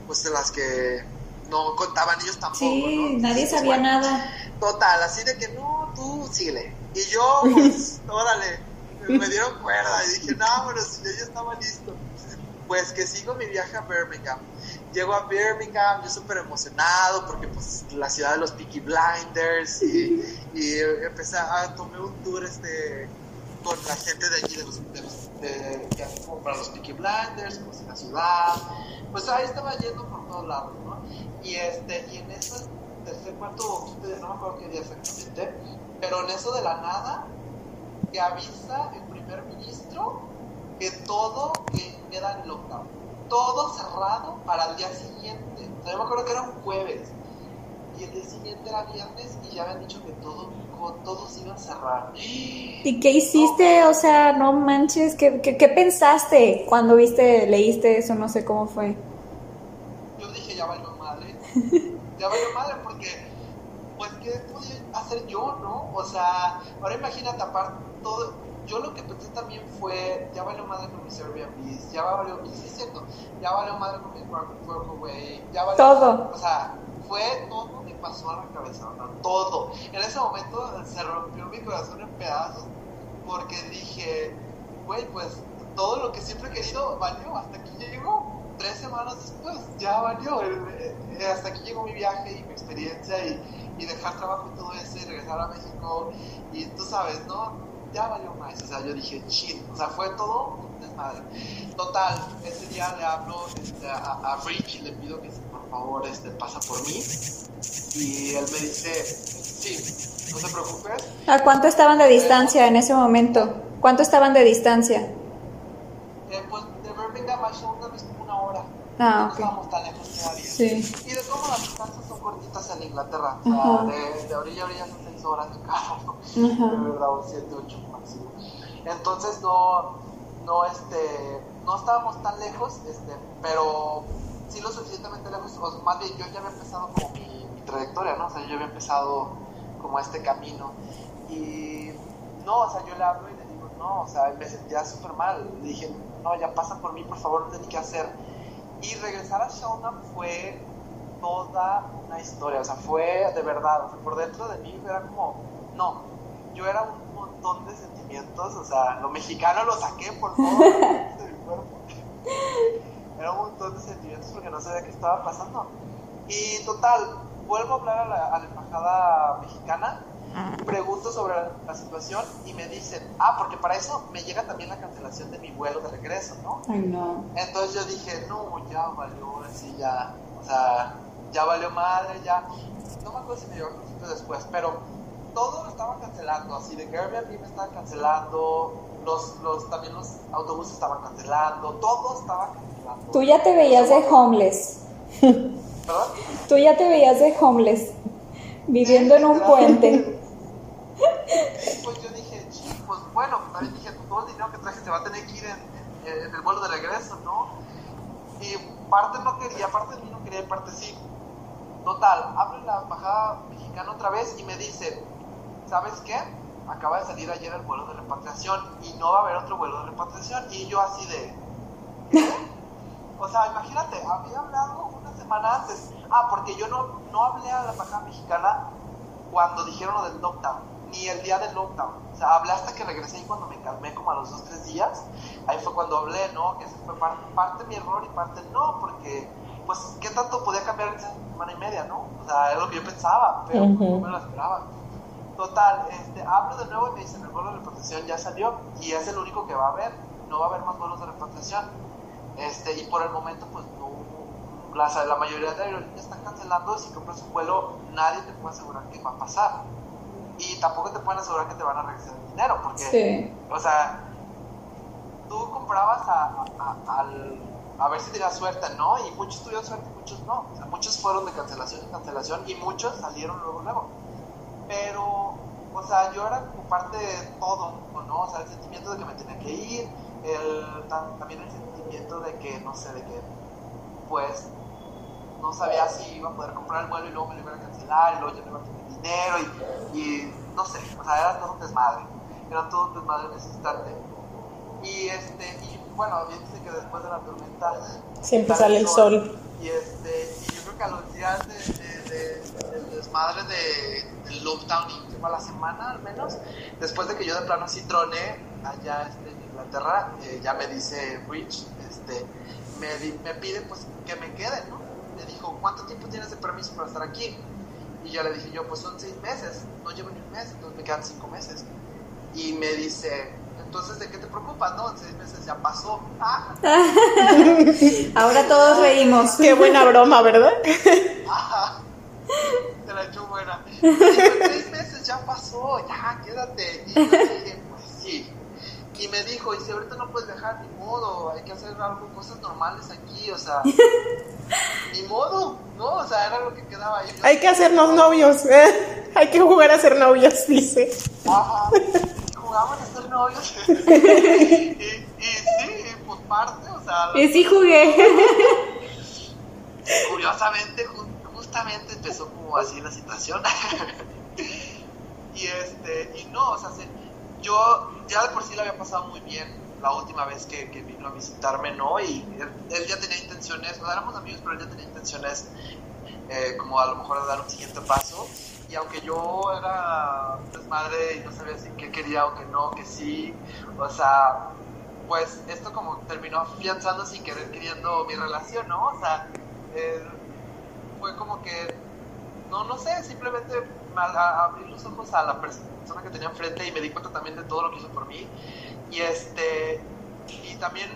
pues de las que no contaban ellos tampoco. Sí, nadie sabía nada. Total, así de que no, tú síguele. Y yo, pues, órale, me dieron cuerda y dije, no, bueno, si ya estaba listo. Pues que sigo mi viaje a Birmingham llego a Birmingham, yo súper emocionado porque pues la ciudad de los Peaky Blinders y, y empecé a tomar un tour este con la gente de allí de los, de que para los Peaky Blinders, pues la ciudad, pues ahí estaba yendo por todos lados, ¿no? Y este, y en eso, tercer, cuarto, no me acuerdo qué día exactamente, pero en eso de la nada, que avisa el primer ministro que todo queda en todo cerrado para el día siguiente. O sea, yo me acuerdo que era un jueves y el día siguiente era viernes y ya habían dicho que todo, todos iban a cerrar. ¿Y qué hiciste? O sea, no manches, ¿qué, qué, pensaste cuando viste, leíste eso? No sé cómo fue. Yo dije, ya valió madre. ya valió madre porque, pues, ¿qué podía hacer yo, no? O sea, ahora imagínate, aparte, todo yo lo que pensé también fue, ya valió madre con mis Airbnb, ya valió, sí es cierto, ya valió madre con mi güey, ya valió Todo. o sea, fue todo me pasó a la cabeza, todo. En ese momento se rompió mi corazón en pedazos, porque dije, güey, pues todo lo que siempre he querido valió, hasta aquí llegó. Tres semanas después, ya valió. Eh, eh, hasta aquí llegó mi viaje y mi experiencia y, y dejar trabajo y todo eso y regresar a México. Y tú sabes, ¿no? Ya valió más. O sea, yo dije, chill. O sea, fue todo un desmadre. Total, ese día le hablo este, a, a, Rich y le pido que por favor este, pasa por mí. Y él me dice, sí, no te preocupes. ¿A cuánto estaban de distancia en ese momento? ¿Cuánto estaban de distancia? Eh, pues de Birmingham a Shonda es como una hora. Ah, no estábamos tan lejos todavía. Sí. Y de cómo las distancias cortitas en Inglaterra. O sea, de, de, orilla a orilla son seis horas de carro. De verdad, o siete, ocho máximo. Entonces no, no, este, no estábamos tan lejos, este, pero sí lo suficientemente lejos. O más bien, yo ya había empezado como mi, mi trayectoria, ¿no? O sea, yo había empezado como este camino. Y no, o sea, yo le hablo y le digo, no, o sea, me sentía súper mal. Le dije, no, ya pasa por mí, por favor, no tengo que hacer y regresar a Shonan fue toda una historia, o sea, fue de verdad, o sea, por dentro de mí era como, no, yo era un montón de sentimientos, o sea, lo mexicano lo saqué por todo de mi cuerpo. Era un montón de sentimientos porque no sabía qué estaba pasando. Y total, vuelvo a hablar a la, a la embajada mexicana pregunto sobre la, situación y me dicen, ah, porque para eso me llega también la cancelación de mi vuelo de regreso, ¿no? Ay, no. Entonces yo dije, no, ya valió, así ya, o sea, ya valió madre, ya. No me acuerdo si me llegó un después, pero todo lo estaban cancelando, así de que Airbnb me estaba cancelando, los, los, también los autobuses estaban cancelando, todo estaba cancelando. Tú ya te veías de homeless. ¿Perdón? Tú ya te veías de homeless, viviendo en un puente. pues yo dije, pues bueno, también dije, todo el dinero que traje se va a tener que ir en, en el vuelo de regreso, ¿no? Y parte no quería, parte de mí no quería y parte sí. Total, abre la embajada mexicana otra vez y me dice, ¿sabes qué? acaba de salir ayer el vuelo de repatriación y no va a haber otro vuelo de repatriación. Y yo así de, O sea, imagínate, había hablado una semana antes. Ah, porque yo no, no hablé a la embajada mexicana cuando dijeron lo del lockdown, ni el día del lockdown. O sea, hablé hasta que regresé y cuando me calmé como a los dos, tres días, ahí fue cuando hablé, ¿no? Que ese fue parte mi error y parte no, porque, pues, ¿qué tanto podía cambiar en semana y media, no? O sea, era lo que yo pensaba, pero no me lo esperaba. Total, este, hablo de nuevo y me dicen, el vuelo de repatriación ya salió y es el único que va a haber, no va a haber más vuelos de repatriación. Este, y por el momento, pues no, la, la mayoría de aerolíneas están cancelando. Si compras un vuelo, nadie te puede asegurar que va a pasar. Y tampoco te pueden asegurar que te van a regresar el dinero, porque, o sea, tú comprabas a, a, a, ver si tenías suerte, ¿no? Y muchos tuvieron suerte muchos no. O sea, muchos fueron de cancelación en cancelación y muchos salieron luego, luego. Pero, o sea, yo era como parte de todo, ¿no? O sea, el sentimiento de que me tenía que ir, el, también el sentimiento de que, no sé, de que, pues, no sabía si iba a poder comprar el vuelo y luego me lo iban a cancelar y luego ya no iba a tener dinero y, y no sé, o sea, era todo un desmadre, era todo un desmadre en ese instante. Y, este, y bueno, bien dice que después de la tormenta siempre sale el sol. Y, este, y yo creo que a los días de, de, del desmadre de, del lockdown y a la semana al menos, después de que yo de plano sí troné allá este, Inglaterra, eh, ya me dice Rich, este, me, me, pide pues que me quede, ¿no? Me dijo, ¿cuánto tiempo tienes de permiso para estar aquí? Y yo le dije yo, pues son seis meses, no llevo ni un mes, entonces me quedan cinco meses. Y me dice, entonces, ¿de qué te preocupas? No, en seis meses ya pasó. Ah. Ahora todos reímos. Qué buena broma, ¿verdad? Ajá. Te la echó buena. en seis meses ya pasó, ya, quédate. Y yo dije, pues sí y me dijo, y si ahorita no puedes viajar, ni modo, hay que hacer algo, cosas normales aquí, o sea, ni modo, ¿no? O sea, era lo que quedaba ahí. Hay que hacernos novios, ¿eh? hay que jugar a ser novios, dice. Ajá, jugamos a ser novios. y, y, sí, por parte, o sea. Y sí jugué. Curiosamente, justamente empezó como así la situación. y este, y no, o sea, se, yo ya de por sí le había pasado muy bien la última vez que, vino a visitarme, ¿no? Y él, ya tenía intenciones, o sea, éramos amigos, pero él ya tenía intenciones eh, como a lo mejor de dar un siguiente paso. Y aunque yo era desmadre y no sabía si qué quería o que no, que sí, o sea, pues esto como terminó afianzando sin querer queriendo mi relación, ¿no? O sea, fue como que, no, no sé, simplemente abrir los ojos a la persona que tenía enfrente y me di cuenta también de todo lo que hizo por mí. Y este, y también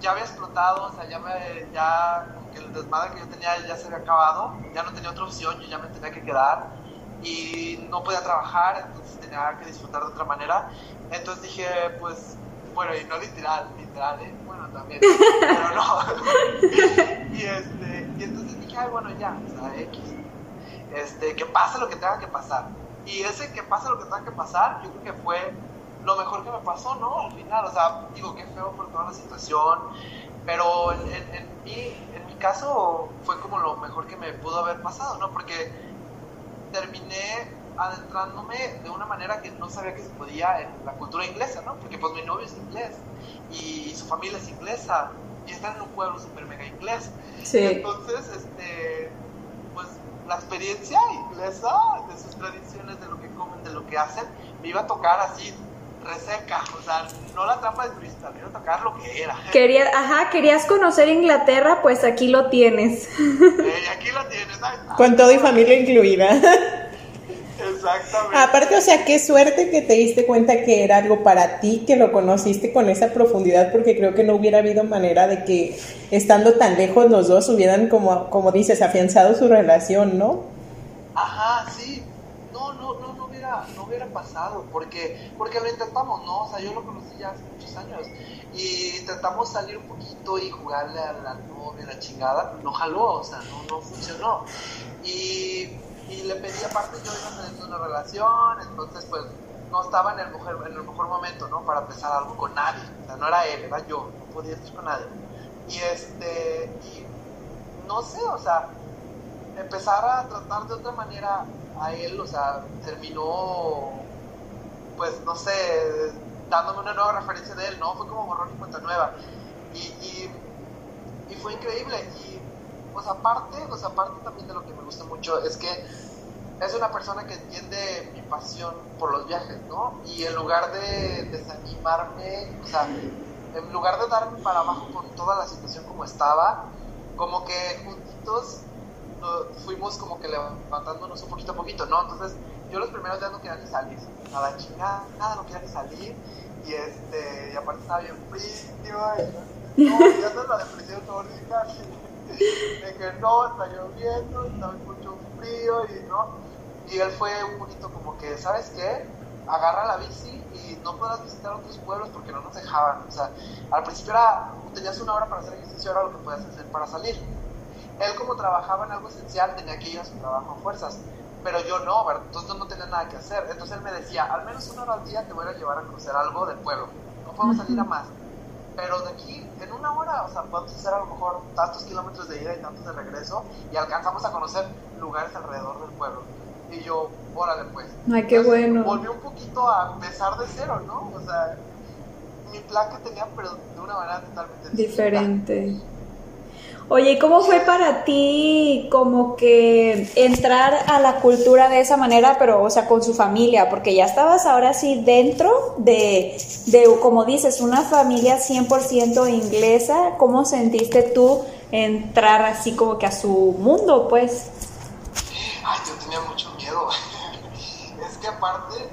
ya había explotado, o sea, ya me, ya como que el desmadre que yo tenía ya se había acabado, ya no tenía otra opción, yo ya me tenía que quedar y no podía trabajar, entonces tenía que disfrutar de otra manera. Entonces dije, pues, bueno, y no literal, literal, ¿eh? bueno, también, pero no. y, este, y entonces dije, ay, bueno, ya, o sea, X. Este, que pase lo que tenga que pasar. Y ese que pasa lo que tenga que pasar, yo creo que fue lo mejor que me pasó, ¿no? Al final, o sea, digo, qué feo por toda la situación, pero en, en, mi, en mi caso fue como lo mejor que me pudo haber pasado, ¿no? Porque terminé adentrándome de una manera que no sabía que se podía en la cultura inglesa, ¿no? Porque pues mi novio es inglés y su familia es inglesa y están en un pueblo súper mega inglés. Sí. Entonces, este, pues la experiencia inglesa, de sus tradiciones, de lo que comen, de lo que hacen, me iba a tocar así reseca, o sea, no la trampa de turista, a tocar lo que era. Quería, ajá, querías conocer Inglaterra, pues aquí lo tienes. Eh, aquí lo tienes, Con todo y familia incluida. Exactamente. Aparte, o sea, qué suerte que te diste cuenta que era algo para ti, que lo conociste con esa profundidad, porque creo que no hubiera habido manera de que estando tan lejos los dos hubieran, como, como dices, afianzado su relación, ¿no? Ajá, sí. Pasado, porque, porque lo intentamos, ¿no? Yo lo conocí ya hace muchos años y intentamos salir un poquito y jugarle a la novia, la chingada, no jaló, o sea, no, no funcionó. Y y le pedí aparte yo iba a tener una relación, entonces pues no estaba en el, mejor, en el mejor momento, ¿no? Para empezar algo con nadie, o sea, no era él, era yo, no podía estar con nadie. Y este, y no sé, o sea, empezar a tratar de otra manera a él, o sea, terminó pues, no sé, dándome una nueva referencia de él, ¿no? Fue como borrón y cuenta nueva. Y, y, y fue increíble. Y, pues aparte, pues aparte también de lo que me gusta mucho es que es una persona que entiende mi pasión por los viajes, ¿no? Y en lugar de desanimarme, o sea, en lugar de darme para abajo por toda la situación como estaba, como que juntitos fuimos como que levantándonos un poquito a poquito, ¿no? Entonces, yo los primeros días no quería ni salir, nada chingada, nada, no quería ni salir, y este, y aparte estaba bien frío, y no, ya no la depresión nórdica, de que no, está lloviendo, estaba mucho frío, y no, y él fue un poquito como que, ¿sabes qué? Agarra la bici y no podrás visitar otros pueblos porque no nos dejaban. O sea, al principio era, tenías una hora para hacer ejercicio, era lo que podías hacer para salir. Él como trabajaba en algo esencial tenía que ir a su trabajo a fuerzas, pero yo no, ¿verdad? Entonces no tenía nada que hacer. Entonces él me decía, al menos una hora al día te voy a llevar a conocer algo del pueblo. No podemos salir a más. Pero de aquí, en una hora, o sea, podemos hacer a lo mejor tantos kilómetros de ida y tantos de regreso y alcanzamos a conocer lugares alrededor del pueblo. Y yo, órale pues. Ay, qué bueno. Volví un poquito a empezar de cero, ¿no? O sea, mi plan que tenía, pero de una manera totalmente diferente. Oye, ¿y cómo fue para ti como que entrar a la cultura de esa manera, pero, o sea, con su familia? Porque ya estabas ahora sí dentro de, de como dices, una familia 100% inglesa. ¿Cómo sentiste tú entrar así como que a su mundo, pues? Ay, yo tenía mucho es que aparte,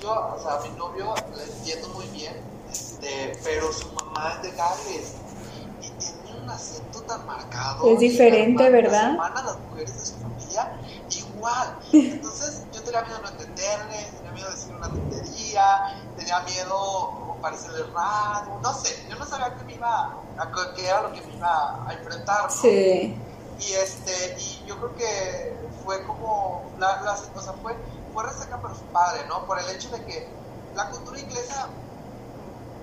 yo, o sea, a mi novio lo entiendo muy bien, este, pero su mamá es de Gales un acento tan marcado. Es diferente, ¿verdad? Las las mujeres de su familia, igual. Entonces, yo tenía miedo de no entenderle, tenía miedo de decir una tontería, tenía miedo parecerle raro, no sé, yo no sabía qué me iba, a, qué era lo que me iba a enfrentar, ¿no? Sí. Y este, y yo creo que fue como, la, la, o sea, fue, fue resaca pero su padre, ¿no? Por el hecho de que la cultura inglesa,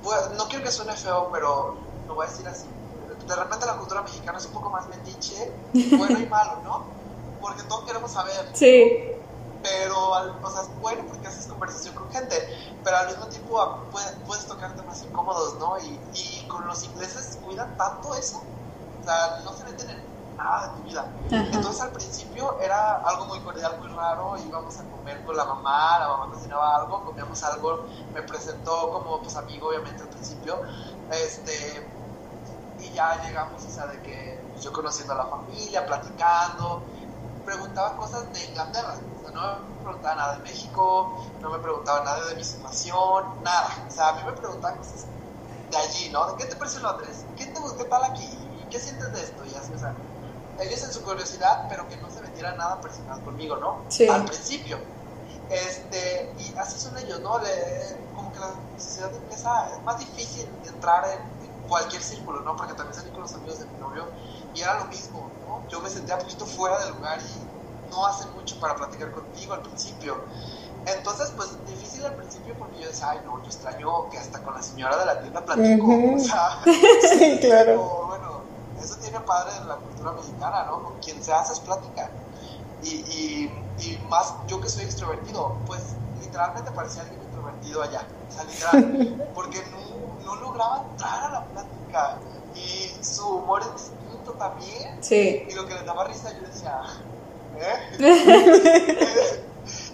pues, no quiero que suene feo, pero lo voy a decir así. De repente la cultura mexicana es un poco más metiche, bueno y malo, ¿no? Porque todos queremos saber. Sí. Pero, o sea, es bueno porque haces conversación con gente, pero al mismo tiempo puedes, puedes tocar temas incómodos, ¿no? Y, y con los ingleses cuidan tanto eso. O sea, no se meten en nada de mi vida. Entonces al principio era algo muy cordial, muy raro, íbamos a comer con la mamá, la mamá cocinaba algo, comíamos algo, me presentó como pues amigo obviamente al principio, este, ya llegamos, o sea, de que yo conociendo a la familia, platicando, preguntaba cosas de Inglaterra, o sea, no me preguntaba nada de México, no me preguntaba nada de mi situación, nada, o sea, a mí me preguntaban cosas de allí, ¿no? ¿De qué te parece Londres? ¿Qué te gusta tal aquí? ¿Qué sientes de esto? Y así, o sea, ellos en su curiosidad, pero que no se metiera nada personal conmigo, ¿no? Sí. Al principio. Este, y así son ellos, ¿no? Le, como que la sociedad inglesa es más difícil entrar en, cualquier círculo, ¿no? Porque también salí con los amigos de mi novio y era lo mismo, ¿no? Yo me sentía un poquito fuera del lugar y no hace mucho para platicar contigo al principio. Entonces, pues difícil al principio porque yo decía, ay, no, yo extraño que hasta con la señora de la tienda platico. O sea, sí, claro. Pero, bueno, eso tiene padre en la cultura mexicana, ¿no? Con quien se hace es plática. Y, y, y, más yo que soy extrovertido, pues literalmente parecía alguien introvertido allá, o sea, literal, porque no, no lograba entrar a la plática y su humor es distinto también. Sí. Y lo que le daba risa yo decía, ¿eh?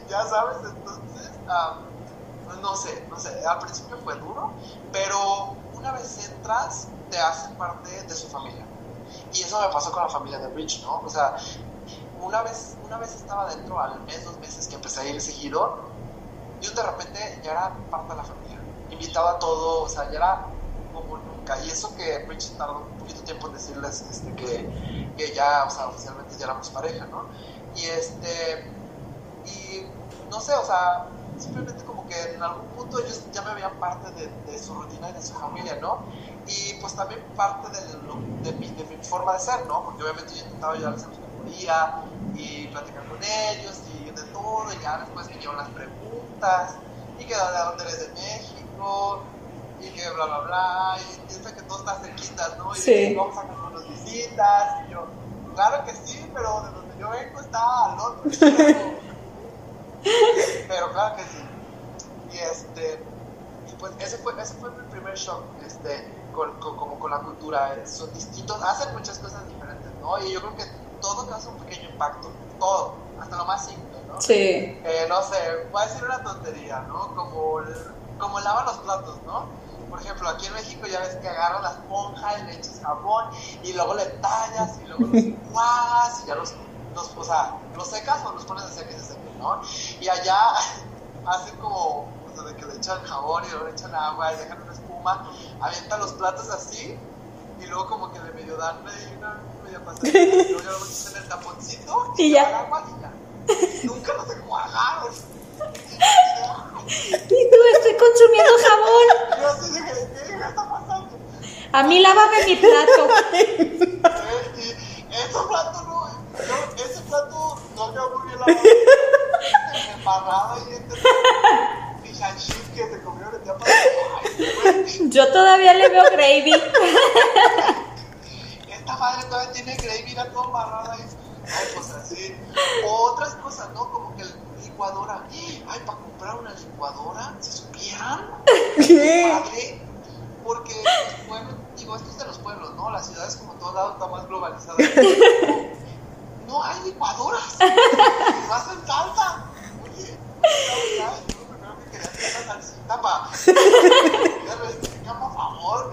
ya sabes, entonces, um, no sé, no sé, al principio fue duro, pero una vez entras, te hacen parte de su familia. Y eso me pasó con la familia de Rich, ¿no? O sea, una vez, una vez estaba dentro, al mes, dos meses que empecé a ir seguido, yo de repente ya era parte de la familia. Invitaba a todo, o sea, ya era como nunca. Y eso que Rich tardó un poquito tiempo en decirles este, que, que ya, o sea, oficialmente ya éramos pareja, ¿no? Y este, y no sé, o sea, simplemente como que en algún punto ellos ya me veían parte de, de su rutina y de su familia, ¿no? y pues también parte de, de, mi, de, mi, forma de ser, ¿no? Porque obviamente yo intentaba ayudarles a la mejoría y platicar con ellos y de todo, y ya después llevan las preguntas, y que de dónde eres de México, y que bla, bla, bla, y piensa que todo está cerquitas, ¿no? Y sí. vamos a que nos visitas, y yo, claro que sí, pero de donde yo vengo está al otro, pero claro que sí. Y este, y pues ese fue, ese fue mi primer shock, este, con, con, como con la cultura. Son distintos, hacen muchas cosas diferentes, ¿no? Y yo creo que todo causa un pequeño impacto, todo, hasta lo más simple, ¿no? Sí. Eh, no sé, voy a decir una tontería, ¿no? Como, el- como lavan los platos, ¿no? Por ejemplo, aquí en México ya ves que agarras la esponja y le echas jabón y luego le tallas y luego los enjuagas y ya los, los, o sea, los secas o los pones a secar y se sequen, ¿no? Y allá hacen como, o sea, de que le echan jabón y luego le echan agua y dejan una espuma, avientan los platos así y luego como que le medio dan medio una media pasadita y luego ya lo en el taponcito Y ya. agua y ya. Nunca los enjuagaron. Y tú estoy consumiendo jabón. Yo así dije, ¿qué está pasando? A mí lávame mi plato. Y ese plato no, yo, ese plato no quedó muy bien lavado. Embarrado fish and chip que se comió el día pasado. Yo todavía le veo gravy. esta madre todavía tiene gravy, mira todo embarrado ahí. Así. O otras cosas, ¿no? Como que la licuadora. Ay, para comprar una licuadora, si supieran. ¿Qué? padre, porque los pueblos, digo, esto es de los pueblos, ¿no? Las ciudades como todo lado está más globalizada. No, no hay licuadoras, no hacen salsa. Oye, ¿sabes? Salsita para... por favor.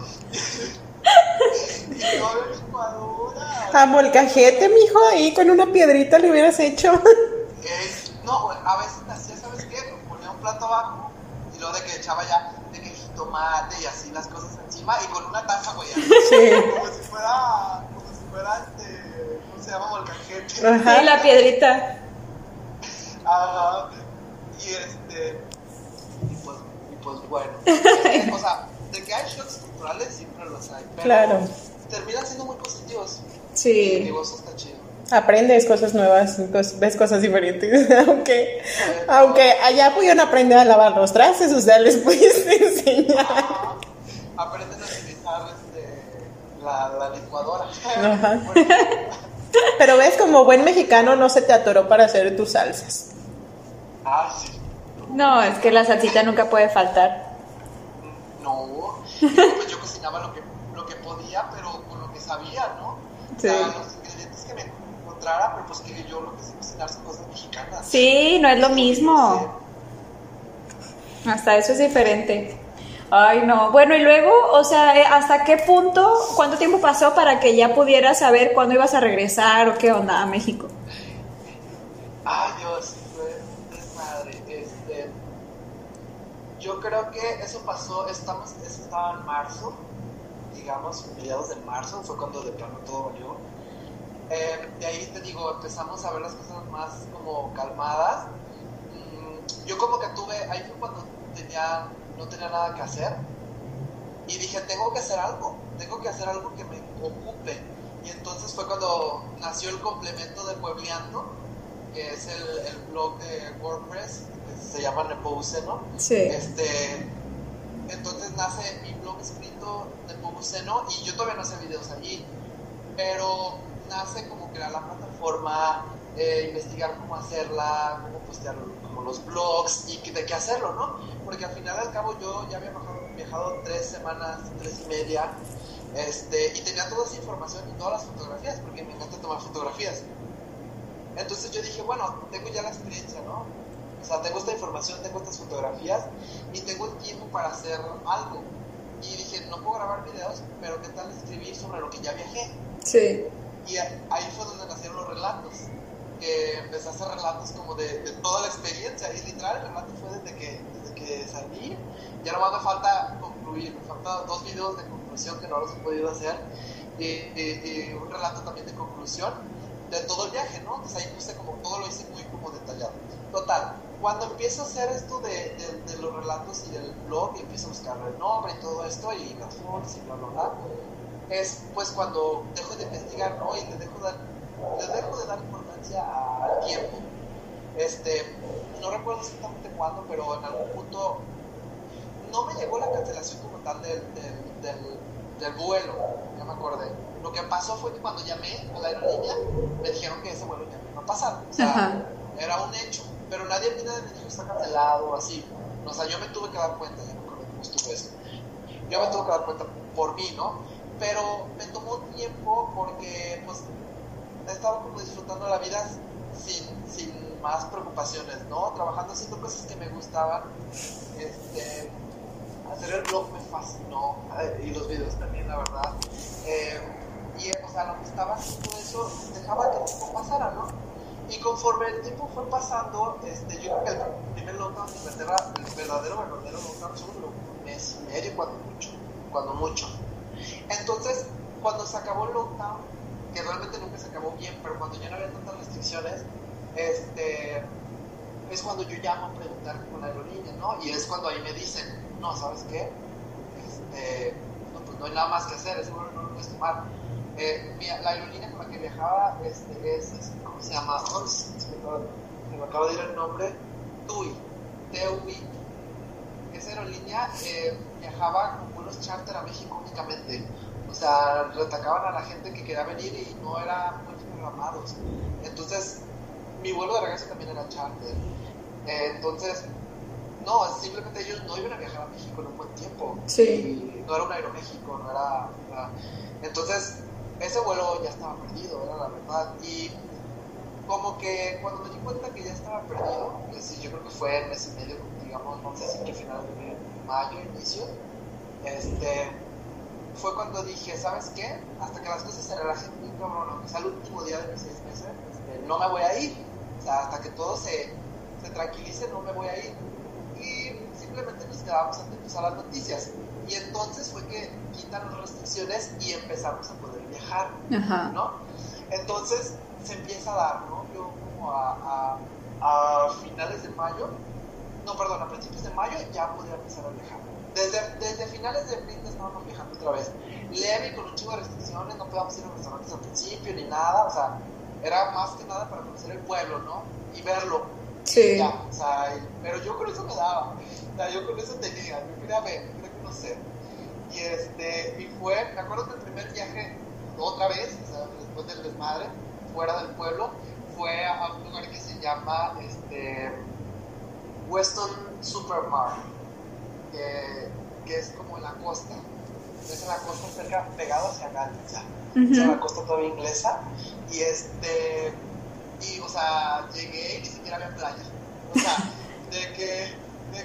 Y no había licuadora. A molcajete, mijo, ahí con una piedrita le hubieras hecho. Eh, no, a veces hacía, ¿sabes qué? Ponía un plato abajo y luego de que echaba ya de que jitomate y así las cosas encima y con una taza, güey, Sí. como si fuera, como si fuera este, ¿cómo se llama? Molcajete. Ajá. Sí, la piedrita. Ajá. Y este, y pues, y pues bueno, o sea, de que hay shocks culturales siempre los hay, pero Claro. terminan siendo muy positivos. Y Sí. digo, eso está chido. Aprendes cosas nuevas, ves cosas diferentes. aunque, aunque allá pudieron aprender a lavar los trastes, o sea, les pudiste enseñar. Ajá. Aprenden a utilizar este, la, la licuadora. Ajá. Pero ves, como buen mexicano, no se te atoró para hacer tus salsas. Ah, sí. No, es que la salsita nunca puede faltar. No, digo, pues yo cocinaba lo que, lo que podía, pero con lo que sabía, ¿no? Sí. O sea, los ingredientes que me encontrara, pero pues que yo lo que sé cocinar son cosas mexicanas. Sí, no es lo mismo. Hasta eso es diferente. Ay, no. Bueno, y luego, o sea, eh, ¿hasta qué punto, cuánto tiempo pasó para que ya pudieras saber cuándo ibas a regresar o qué onda a México? Ay, Dios, desmadre. Este, yo creo que eso pasó, estamos, eso estaba en marzo, digamos, mediados de marzo, fue cuando de plano todo valió. Eh, de ahí te digo, empezamos a ver las cosas más como calmadas. Mm, yo como que tuve, ahí fue cuando tenía, no tenía nada que hacer. Y dije, tengo que hacer algo, tengo que hacer algo que me ocupe. Y entonces fue cuando nació el complemento de Puebleando, que es el, el blog de WordPress, que se llama Nepomuceno. Sí. Este, entonces nace mi blog escrito Nepomuceno y yo todavía no hacía videos allí, pero nace como crear la plataforma, eh, investigar cómo hacerla, cómo postear como los blogs y de qué hacerlo, ¿no? Porque al final al cabo yo ya había viajado, viajado tres semanas, tres y media, este, y tenía toda esa información y todas las fotografías, porque me encanta tomar fotografías. Entonces yo dije, bueno, tengo ya la experiencia, ¿no? O sea, tengo esta información, tengo estas fotografías y tengo el tiempo para hacer algo. Y dije, no puedo grabar videos, pero ¿qué tal escribir sobre lo que ya viajé? Sí. Y ahí fue donde nacieron los relatos. Que empecé a hacer relatos como de, de toda la experiencia. Y literal, el relato fue desde que, desde que salí. Ya nomás me falta concluir. Me faltan dos videos de conclusión que no los he podido hacer. Y, y- y un relato también de conclusión de todo el viaje, ¿no? Entonces ahí puse como todo lo hice muy como detallado. Total, cuando empiezo a hacer esto de, de- de los relatos y del blog y empiezo a buscar el nombre y todo esto y las fotos y bla, bla, bla, es pues cuando dejo de investigar, ¿no? Y le dejo, dar, le dejo de dar importancia al tiempo. Este, no recuerdo exactamente cuándo, pero en algún punto no me llegó la cancelación como tal del, del, del, del vuelo, ya me acordé. Lo que pasó fue que cuando llamé a la aerolínea, me dijeron que ese vuelo ya no iba a pasar. O sea, Ajá. era un hecho. Pero nadie me dijo está cancelado así. O sea, yo me tuve que dar cuenta, ya me acuerdo cómo estuvo eso. Yo me tuve que dar cuenta por mí, ¿no? Pero me tomó tiempo porque, pues, estaba como disfrutando la vida sin, sin más preocupaciones, ¿no? Trabajando haciendo cosas que me gustaban. Este, hacer el blog me fascinó y los videos también, la verdad. Eh, y, o sea, lo que estaba haciendo eso, dejaba que pasara, ¿no? Y conforme el tiempo fue pasando, este, yo creo que el primer lockdown de Inglaterra, el verdadero, verdadero lockdown, solo un mes y medio, cuando mucho, cuando mucho. Entonces, cuando se acabó el lockdown, que realmente nunca se acabó bien, pero cuando ya no había tantas restricciones, este, es cuando yo llamo a preguntar con la aerolínea, ¿no? Y es cuando ahí me dicen, no, ¿sabes qué? Este, no, pues no hay nada más que hacer, es seguro no lo tomar. Eh, la aerolínea con la que viajaba este, es, ¿cómo se llama? Oh, se me acaba de ir el nombre, TUI, TUI. Esa aerolínea eh, viajaba con vuelos charter a México únicamente. O sea, retacaban a la gente que quería venir y no eran muy programados. Entonces, mi vuelo de regreso también era charter. Eh, entonces, no, simplemente ellos no iban a viajar a México en un buen tiempo. Sí. Y no era un Aeroméxico, no era, Entonces, ese vuelo ya estaba perdido, era la verdad. Y como que cuando me di cuenta que ya estaba perdido, sí, yo creo que fue el mes y medio, digamos, no sé si que final de mayo, inicio, este, fue cuando dije, ¿sabes qué? Hasta que las cosas se relajen muy cabrón, aunque sea el último día de mis seis meses, este, no me voy a ir. O sea, hasta que todo se, se tranquilice, no me voy a ir. Y simplemente nos quedamos atentos a las noticias. Y entonces fue que quitan las restricciones y empezamos a poder viajar, Ajá. ¿no? Entonces se empieza a dar, ¿no? Yo como a, a, a finales de mayo, no, perdón, a principios de mayo ya podía empezar a viajar. Desde, desde finales de abril estábamos viajando otra vez. Leve, con un chingo de restricciones, no podíamos ir a restaurantes al principio ni nada, o sea, era más que nada para conocer el pueblo, ¿no? Y verlo. Sí. Y ya, o sea, y- pero yo con eso me daba, o sea, yo con eso tenía, yo quería ver, quería conocer. Y este, y fue, me acuerdo que el primer viaje, otra vez, o sea, después del desmadre, fuera del pueblo, fue a un lugar que se llama, este, Weston Supermart, que, que es como en la costa, es en la costa cerca, pegado hacia Gales, o sea, es en la costa todavía inglesa, y este, y, o sea, llegué y ni siquiera había playa, o sea, de que, de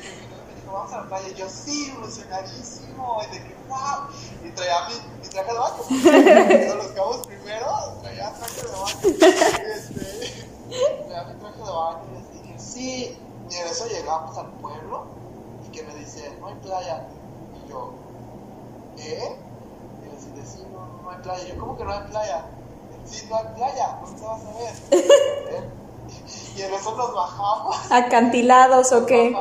dijo, vamos a la playa, y yo, sí, emocionadísimo, y de que, wow, y traía mi, mi traje de baño, porque los cabos primero, traía traje de baño, este, traía mi traje de baño, y les dije, sí, y en eso llegamos al pueblo, y que me dice, no hay playa, y yo, ¿qué? Y les dije, sí, no, no hay playa, y yo, ¿cómo que no hay playa? Sí, no hay playa, ¿dónde te vas a ver? ¿Eh? Y en eso nos bajamos. ¿Acantilados o qué?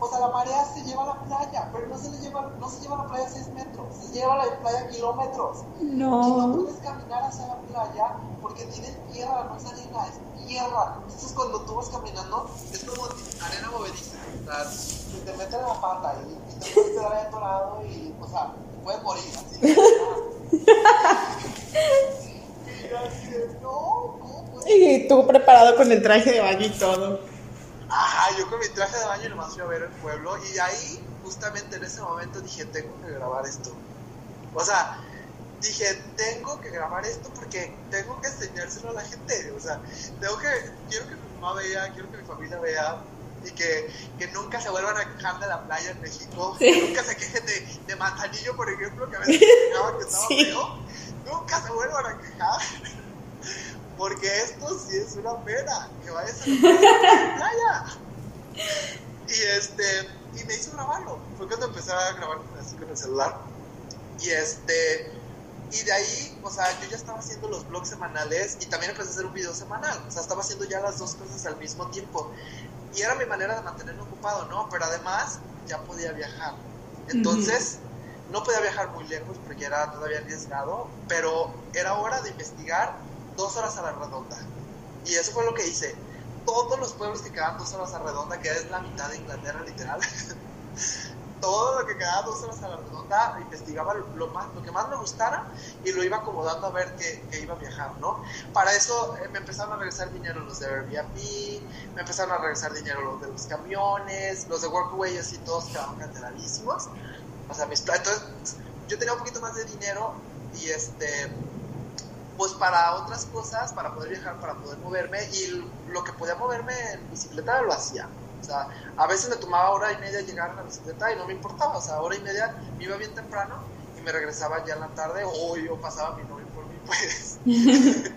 O sea, la marea se lleva a la playa, pero no se, le lleva, no se lleva a la playa 6 metros, se lleva a la playa kilómetros. Y no No. puedes caminar hacia la playa porque tiene tierra, no es arena, es tierra. Entonces cuando tú vas caminando, es como arena movediza. O sea, se te mete la pata y, y te puedes quedar ahí atorado y, o sea, te puedes morir así. y yo así de, no, ¿cómo puedes Y tú preparado con el traje de baño y todo. Ajá, yo con mi traje de baño nomás fui a ver el pueblo y ahí, justamente en ese momento dije, tengo que grabar esto. O sea, dije, tengo que grabar esto porque tengo que enseñárselo a la gente. O sea, tengo que, quiero que mi mamá vea, quiero que mi familia vea y que, que nunca se vuelvan a quejar de la playa en México. Sí. Que nunca se quejen de, de Manzanillo, por ejemplo, que a veces se quejaban que estaba Sí. feo. Nunca se vuelvan a quejar. Porque esto sí es una pena, que vayas a la playa. Y este, y me hizo grabarlo. Fue cuando empecé a grabar así con el celular. Y este, y de ahí, o sea, yo ya estaba haciendo los vlogs semanales y también empecé a hacer un video semanal. O sea, estaba haciendo ya las dos cosas al mismo tiempo. Y era mi manera de mantenerme ocupado, ¿no? Pero además ya podía viajar. Entonces, no podía viajar muy lejos porque era todavía arriesgado, pero era hora de investigar dos horas a la redonda. Y eso fue lo que hice. Todos los pueblos que quedaban dos horas a la redonda, que es la mitad de Inglaterra literal, todo lo que quedaba dos horas a la redonda, investigaba lo, más, lo que más me gustara y lo iba acomodando a ver que, iba a viajar, ¿no? Para eso eh, me empezaron a regresar dinero los de Airbnb, me empezaron a regresar dinero los de los camiones, los de Workaway, así todos quedaban canceladísimos. O sea, mis entonces yo tenía un poquito más de dinero y este pues para otras cosas, para poder viajar, para poder moverme y lo que podía moverme en bicicleta lo hacía. O sea, a veces me tomaba hora y media llegar a la bicicleta y no me importaba. O sea, hora y media me iba bien temprano y me regresaba ya en la tarde o yo pasaba mi novio por mí, pues.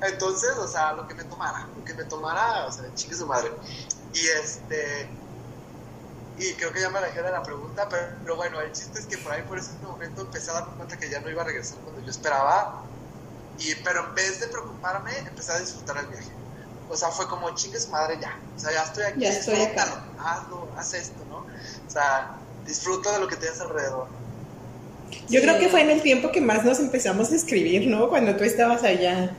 Entonces, o sea, lo que me tomara, lo que me tomara, o sea, chique su madre. Y este. Y creo que ya me alejé de la pregunta, pero, bueno, el chiste es que por ahí, por ese momento, empecé a darme cuenta que ya no iba a regresar cuando yo esperaba. Y, pero en vez de preocuparme, empecé a disfrutar el viaje. O sea, fue como, chingues madre, ya. O sea, ya estoy aquí, ya estoy acá. hazlo, haz esto, ¿no? O sea, disfruta de lo que tienes alrededor. Yo creo que fue en el tiempo que más nos empezamos a escribir, ¿no? Cuando tú estabas allá.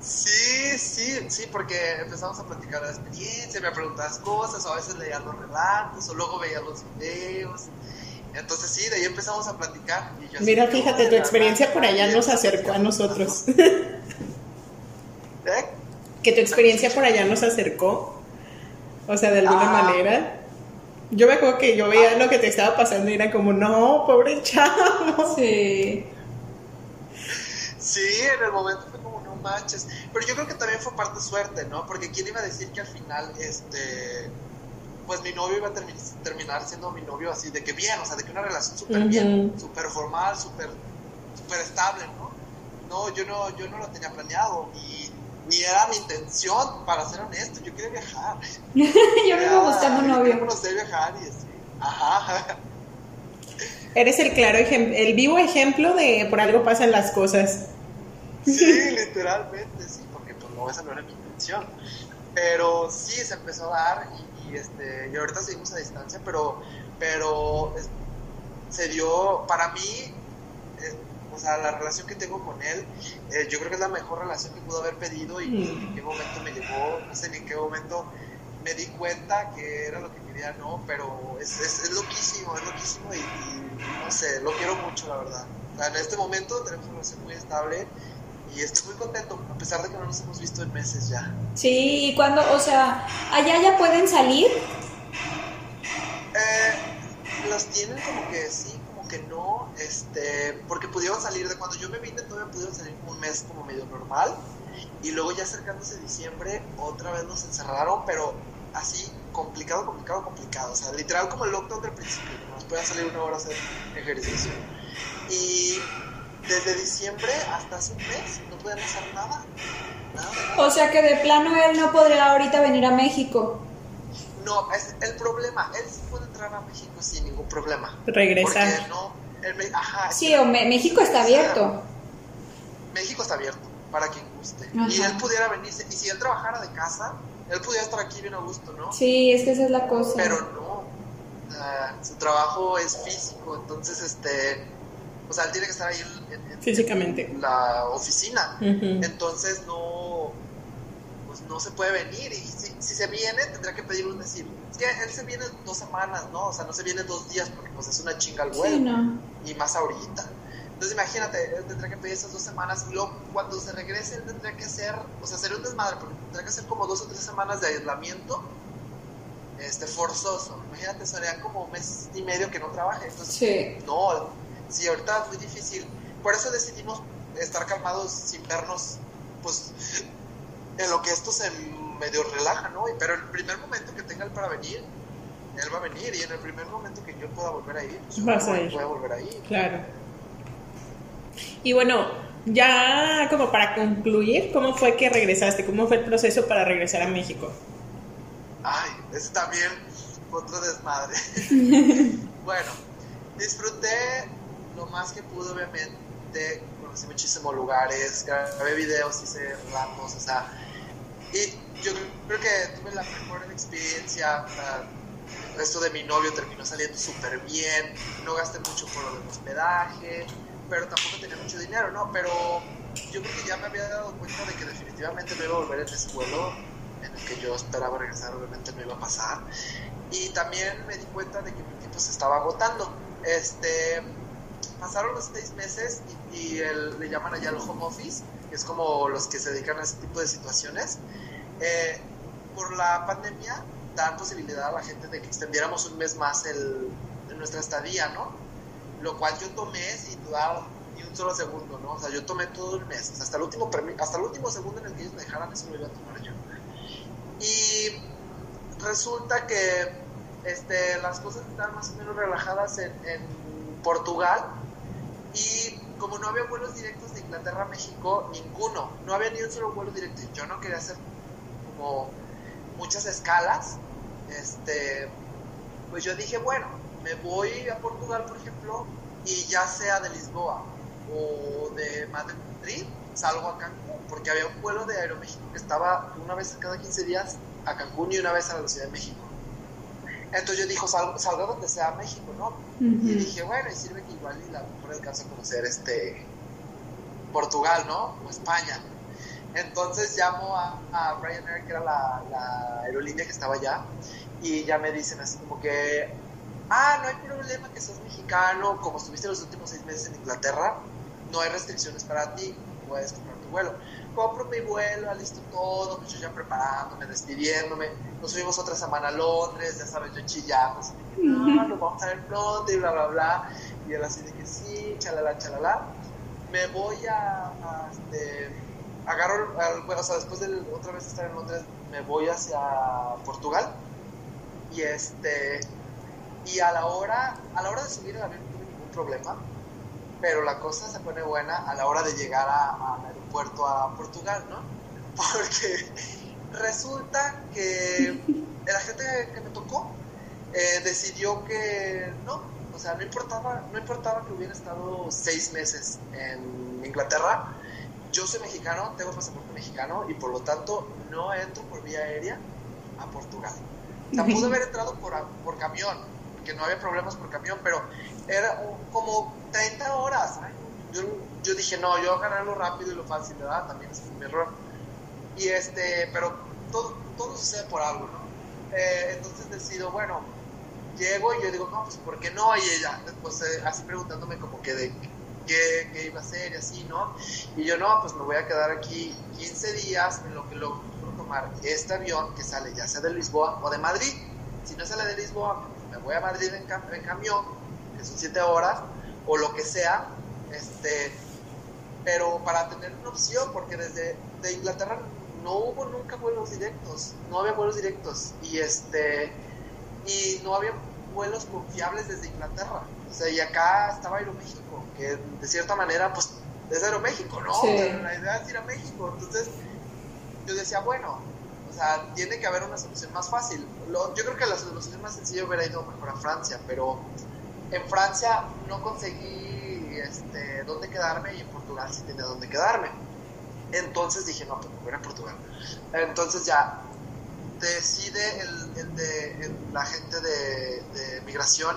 Sí, sí, sí, porque empezamos a platicar la experiencia, me preguntabas cosas, o a veces leías los relatos, o luego veías los videos. Entonces sí, de ahí empezamos a platicar. Mira, fíjate, tu experiencia por allá nos acercó a nosotros. ¿Eh? que tu experiencia por allá nos acercó, o sea, de alguna ah. manera. Yo me acuerdo que yo veía lo que te estaba pasando y era como, no, pobre chavo. Sí. Sí, en el momento fue como, no manches. Pero yo creo que también fue parte suerte, ¿no? Porque quién iba a decir que al final, este, pues mi novio iba a terminar siendo mi novio así, de que bien, o sea, de que una relación súper bien, súper formal, súper super estable, ¿no? No, yo no, yo no lo tenía planeado y ni era mi intención, para ser honesto, yo quería viajar. yo me iba buscando un novio. Yo conocer viajar y así. Ajá. Eres el claro ejemplo, el vivo ejemplo de por algo pasan las cosas. Sí, literalmente, sí, porque pues no, esa no era mi intención. Pero sí, se empezó a dar y, este, y ahorita seguimos a distancia, pero, pero se dio, para mí, o sea, la relación que tengo con él, eh, yo creo que es la mejor relación que pudo haber pedido y en qué momento me llegó, no sé ni en qué momento me di cuenta que era lo que quería, no, pero es, es, loquísimo, es loquísimo y, no sé, lo quiero mucho, la verdad. En este momento tenemos una relación muy estable y estoy muy contento, a pesar de que no nos hemos visto en meses ya. Sí, y cuando, o sea, allá ya pueden salir. Eh, los tienen como que sí, que no, este, porque pudieron salir de cuando yo me vine, todavía pudieron salir un mes como medio normal, y luego ya acercándose diciembre, otra vez nos encerraron, pero así, complicado, complicado, complicado, o sea, literal como el lockdown del principio, nos podían salir una hora a hacer ejercicio. Y desde diciembre hasta hace un mes no podían hacer nada. Nada, O sea que de plano él no podría ahorita venir a México. No, es el problema, él sí puede entrar a México sin ningún problema. Regresar. no, ajá, sí, o México está abierto. México está abierto para quien guste. Y él pudiera venirse, y si él trabajara de casa, él pudiera estar aquí bien a gusto, ¿no? Sí, es que esa es la cosa. Pero no, su trabajo es físico, entonces, este, o sea, él tiene que estar ahí en, físicamente la oficina. Entonces no no se puede venir y si, si se viene tendrá que pedir un decir. Es que él se viene dos semanas, ¿no? O sea, no se viene dos días porque pues es una chinga al vuelo. Y más ahorita. Entonces imagínate, él tendrá que pedir esas dos semanas y luego cuando se regrese él tendrá que hacer, o sea, sería un desmadre porque tendrá que hacer como dos o tres semanas de aislamiento este, forzoso. Imagínate, sería como un mes y medio que no trabaje. Entonces, sí. no, sí, ahorita muy difícil. Por eso decidimos estar calmados sin vernos, pues en lo que esto se medio relaja, ¿no? Pero el primer momento que tenga él para venir, él va a venir y en el primer momento que yo pueda volver a ir, pues Vas a ir. voy a volver a ir. Claro. Y bueno, ya como para concluir, ¿cómo fue que regresaste? ¿Cómo fue el proceso para regresar a México? Ay, es también otro desmadre. bueno, disfruté lo más que pude, obviamente, conocí muchísimos lugares, grabé videos, hice ratos, o sea, y yo creo que tuve la mejor experiencia. esto de mi novio terminó saliendo súper bien. No gasté mucho por lo del hospedaje, pero tampoco tenía mucho dinero, ¿no? Pero yo creo que ya me había dado cuenta de que definitivamente no iba a volver en ese vuelo en el que yo esperaba regresar, obviamente no iba a pasar. Y también me di cuenta de que mi tiempo se estaba agotando. Este, pasaron los seis meses y, le llaman allá el home office, que es como los que se dedican a ese tipo de situaciones. Eh, por la pandemia dan posibilidad a la gente de que extendiéramos un mes más el, nuestra estadía, ¿no? Lo cual yo tomé sin dudar ni un solo segundo, ¿no? O sea, yo tomé todo el mes, hasta el último, hasta el último segundo en el que ellos me dejaran, eso lo iba a tomar yo. Y resulta que este, las cosas estaban más o menos relajadas en, en Portugal y como no había vuelos directos de Inglaterra a México, ninguno, no había ni un solo vuelo directo. Yo no quería hacer como muchas escalas, este, pues yo dije, bueno, me voy a Portugal, por ejemplo, y ya sea de Lisboa o de Madrid, salgo a Cancún, porque había un vuelo de Aeroméxico que estaba una vez cada 15 días a Cancún y una vez a la Ciudad de México. Entonces yo dije, salgo, salgo donde sea México, ¿no? Y dije, bueno, y sirve que igual y la mejor alcanza a conocer este Portugal, ¿no? O España. Entonces llamo a, a Ryanair, que era la, la, aerolínea que estaba allá, y ya me dicen así como que, ah, no hay problema que seas mexicano, como estuviste los últimos seis meses en Inglaterra, no hay restricciones para ti, puedes comprar tu vuelo. Compro mi vuelo, listo todo, pues yo ya preparándome, despidiéndome, nos subimos otra semana a Londres, ya sabes, yo chillando, así que, no, nos vamos a ver pronto y bla, bla, bla, y él así de que sí, chalala, chalala, me voy a, a este, agarro, o sea, después de otra vez estar en Londres, me voy hacia Portugal. Y este y a la hora a la hora de subir el avión no tuve ningún problema pero la cosa se pone buena a la hora de llegar al aeropuerto a Portugal no porque resulta que la gente que me tocó eh, decidió que no o sea no importaba no importaba que hubiera estado seis meses en Inglaterra yo soy mexicano, tengo pasaporte mexicano y por lo tanto no entro por vía aérea a Portugal. O sea, pude haber entrado por, por camión, que no había problemas por camión, pero era como 30 horas. Yo, yo dije, no, yo ganarlo rápido y lo fácil, ¿verdad? También es un error. Y este, pero todo, todo sucede por algo, ¿no? Eh, entonces decido, bueno, llego y yo digo, no, pues ¿por qué no? Y ella, pues eh, así preguntándome como que de qué, iba a hacer y así, ¿no? Y yo, no, pues me voy a quedar aquí 15 días en lo que logro tomar este avión que sale ya sea de Lisboa o de Madrid. Si no sale de Lisboa, me voy a Madrid en, camión, que son 7 horas, o lo que sea, este, pero para tener una opción, porque desde de Inglaterra no hubo nunca vuelos directos, no había vuelos directos, y este, y no había vuelos confiables desde Inglaterra. O sea, y acá estaba Aeroméxico, que de cierta manera, pues, es Aeroméxico, ¿no? la idea es ir a México. Entonces, yo decía, bueno, o sea, tiene que haber una solución más fácil. yo creo que la solución más sencilla hubiera ido mejor a Francia, pero en Francia no conseguí este, dónde quedarme y en Portugal sí tenía dónde quedarme. Entonces dije, no, pues voy a Portugal. Entonces ya decide el, de, la gente de, de migración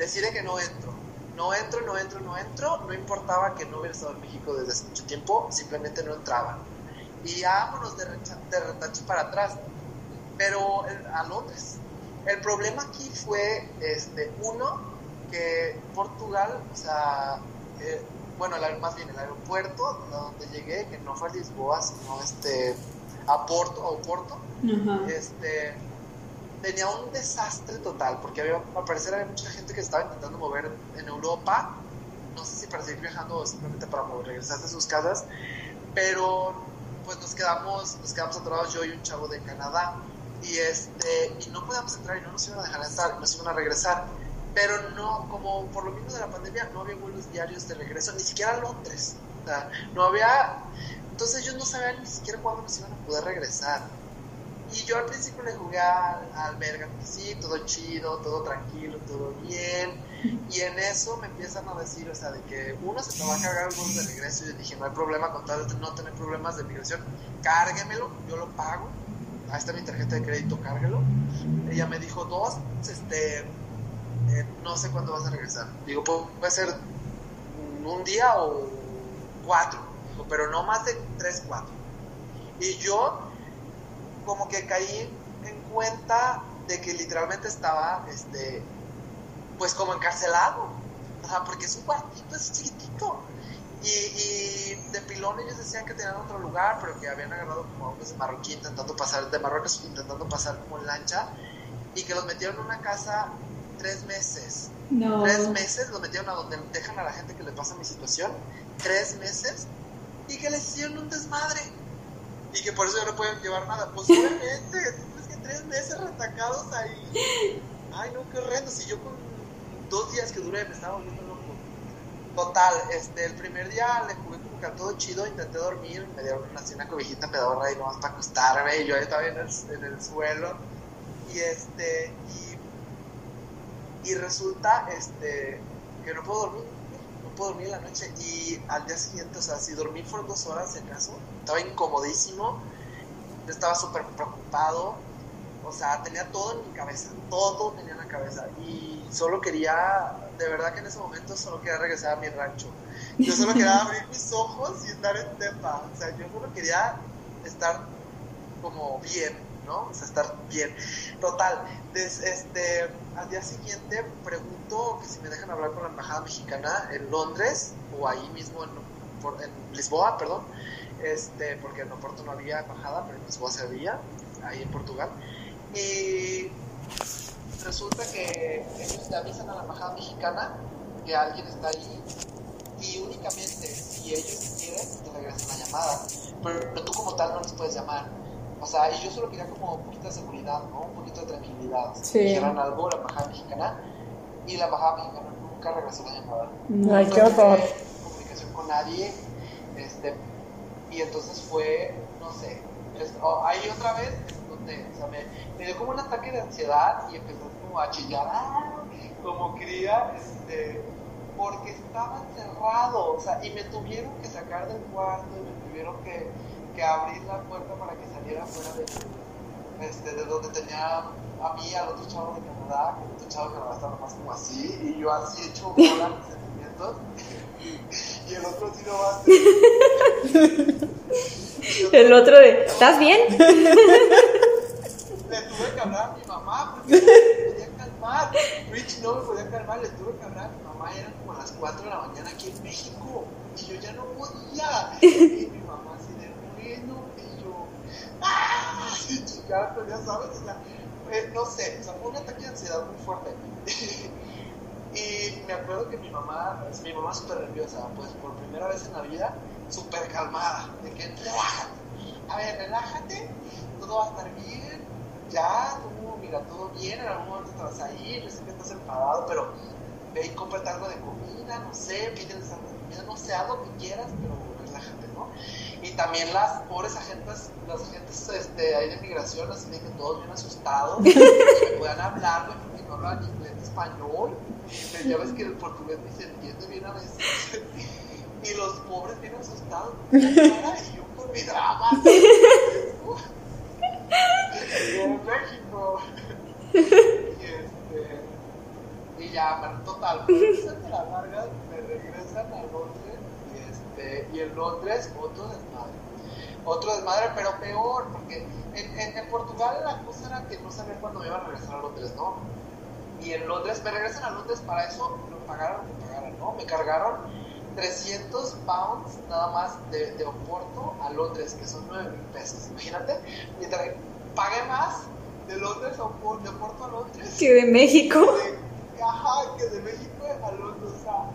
decide que no entro. No entro, no entro, no entro. No importaba que no hubiera estado en México desde hace mucho tiempo, simplemente no entraba. Y vámonos de, de retache para atrás. Pero a Londres. El problema aquí fue, este, uno, que Portugal, o sea, eh, bueno, más bien el aeropuerto donde llegué, que no fue a Lisboa, sino este, a Porto, a Porto, este, tenía un desastre total, porque había, al parecer había mucha gente que estaba intentando mover en Europa, no sé si para seguir viajando o simplemente para mover, regresar de sus casas, pero pues nos quedamos, nos quedamos atorados yo y un chavo de Canadá, y, este, y no podíamos entrar y no nos iban a dejar entrar, nos iban a regresar, pero no, como por lo mismo de la pandemia, no había vuelos diarios de regreso, ni siquiera a Londres, o sea, no había, entonces ellos no sabían ni siquiera cuándo nos iban a poder regresar, y yo al principio le jugué al, verga, sí, todo chido, todo tranquilo, todo bien. Y en eso me empiezan a decir, o sea, de que uno se te va a cargar el bono de regreso. Y yo dije, no hay problema con tal de no tener problemas de migración, cárguemelo, yo lo pago. Ahí está mi tarjeta de crédito, cárguelo. Ella me dijo, dos, este, eh, no sé cuándo vas a regresar. Digo, puede ser un día o cuatro. Pero no más de tres, cuatro. Y yo como que caí en cuenta de que literalmente estaba, este, pues como encarcelado, o sea, porque es un cuartito, es chiquitito. Y, y, de pilón ellos decían que tenían otro lugar, pero que habían agarrado como hombres de Marroquí intentando pasar, de Marruecos intentando pasar como en lancha, y que los metieron en una casa tres meses. No. Tres meses los metieron a donde dejan a la gente que le pasa mi situación, tres meses, y que les hicieron un desmadre. Y que por eso ya no pueden llevar nada. Pues obviamente, es que tres meses retacados ahí. Ay, no, qué horrendo. Si yo con dos días que duré me estaba volviendo loco. Total, este, el primer día le jugué como que a todo chido, intenté dormir, me dieron una, así una cobijita pedorra y nomás para acostarme, y yo ahí estaba en el, en el suelo. Y este, y, y resulta este, que no puedo dormir, no puedo dormir en la noche. Y al día siguiente, o sea, si dormí por dos horas, si acaso, estaba incomodísimo, estaba súper preocupado, o sea, tenía todo en mi cabeza, todo tenía en la cabeza. Y solo quería, de verdad que en ese momento solo quería regresar a mi rancho. Yo solo quería abrir mis ojos y estar en Tepa. O sea, yo solo quería estar como bien, O sea, estar bien. Total, des, este, al día siguiente pregunto que si me dejan hablar con la embajada mexicana en Londres o ahí mismo en, en Lisboa, perdón, este, porque en Oporto no había embajada, pero en Lisboa se había, ahí en Portugal. Y resulta que ellos le avisan a la embajada mexicana que alguien está ahí y únicamente si ellos quieren te regresan la llamada, pero, pero tú como tal no les puedes llamar. O sea, y yo solo quería como un poquito de seguridad, ¿no? Un poquito de tranquilidad. Sí. Algo la embajada mexicana y la embajada mexicana nunca regresó la llamada. Ay, Nunca qué horror. comunicación con nadie. Este, y entonces fue, no sé, es- oh, ahí otra vez. O sea, me, me dio como un ataque de ansiedad y empezó como a chillar, ¡ah! como cría, este, porque estaba encerrado. O sea, y me tuvieron que sacar del cuarto y me tuvieron que, que abrir la puerta para que saliera fuera de, este, de donde tenía a mí, al otro chavo de Canadá, que el otro chavo de Canadá estaba más como así, y yo así hecho bola mis sentimientos, y el otro así nomás. El otro de, ¿estás bien? Le tuve que hablar a mi mamá porque no me podía calmar. Rich no me podía calmar, le tuve que hablar a mi mamá, eran como las 4 de la mañana aquí en México, y yo ya no podía. Y mi mamá bueno, y yo, ¡ah! Así chingando, ya sabes, o sea, eh, no sé, o sea, fue un ataque de ansiedad muy fuerte. Y me acuerdo que mi mamá, pues, mi mamá súper nerviosa, pues por primera vez en la vida, súper calmada, de que relájate, a ver, relájate, todo va a estar bien, ya, tú, mira, todo bien, en algún momento te vas a ir, yo sé que estás enfadado, pero ve y cómprate algo de comida, no sé, pídeles algo de comida, no sé, lo que quieras, pero ¿no? Y también las pobres agentes, las agentes este, ahí de migración, así de que todos bien asustados, que me puedan hablar, güey, porque no hablan inglés ni español. Pero ya ves que el portugués ni se entiende bien a veces. Y los pobres bien asustados. Y yo con mi drama. En México. Y este. Y ya, total, me regresan de la larga, me regresan a Londres. Y, este, y en Londres, otro desmadre. Otro desmadre, pero peor, porque en, en, en Portugal la cosa era que no sabía cuándo me iban a regresar a Londres, ¿no? Y en Londres, me regresan a Londres para eso, lo pagaron, me pagaron, ¿no? Me cargaron 300 pounds nada más de, de Oporto a Londres, que son 9 mil pesos, imagínate. Mientras que pagué más de Londres a Oporto, de Oporto a Londres Que de México. de, ajá, que de México a Londres, o sea,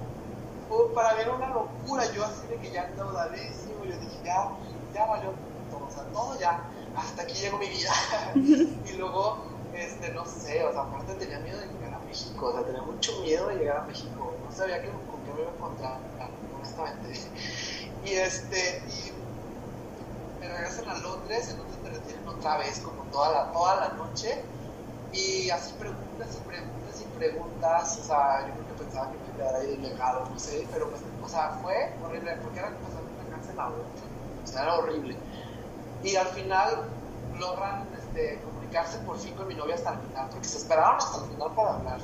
para era una locura, yo así de que ya endeudadísimo, yo dije, ya, ya valió todo, o sea, todo ya, hasta aquí llegó mi vida. y luego, este, no sé, o sea, aparte tenía miedo de llegar a México, o sea, tenía mucho miedo de llegar a México, no sabía que, con qué me iba a encontrar, honestamente. Y este, y me regresan a Londres, entonces me retienen otra vez, como toda la, toda la noche, y así preguntas y preguntas y preguntas, o sea, yo creo que pensaba que quedar ahí ilegal, no sé, pero pues, o sea, fue horrible, porque era de una o sea, era horrible. Y al final logran este, comunicarse por fin con mi novia hasta el final, porque se esperaron hasta el final para hablar.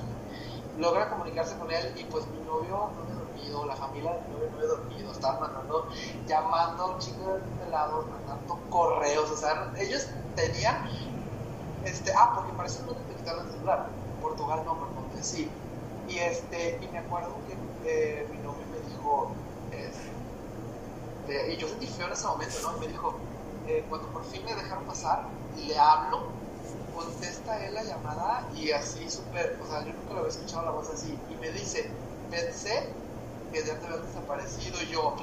logra comunicarse con él y pues mi novio no había dormido, la familia de mi novio no había dormido, estaban mandando, llamando a un chico de pelados, mandando correos, o sea, ellos tenían, este, ah, porque para eso no te quitaron el celular, Portugal no, pero sí, y este, y me acuerdo que eh, mi novio me dijo, este, y yo sentí feo en ese momento, ¿no? Me dijo, eh, cuando por fin me dejaron pasar, le hablo, contesta él la llamada y así súper, o sea, yo nunca lo había escuchado la voz así, y me dice, pensé que ya te habías desaparecido, y yo,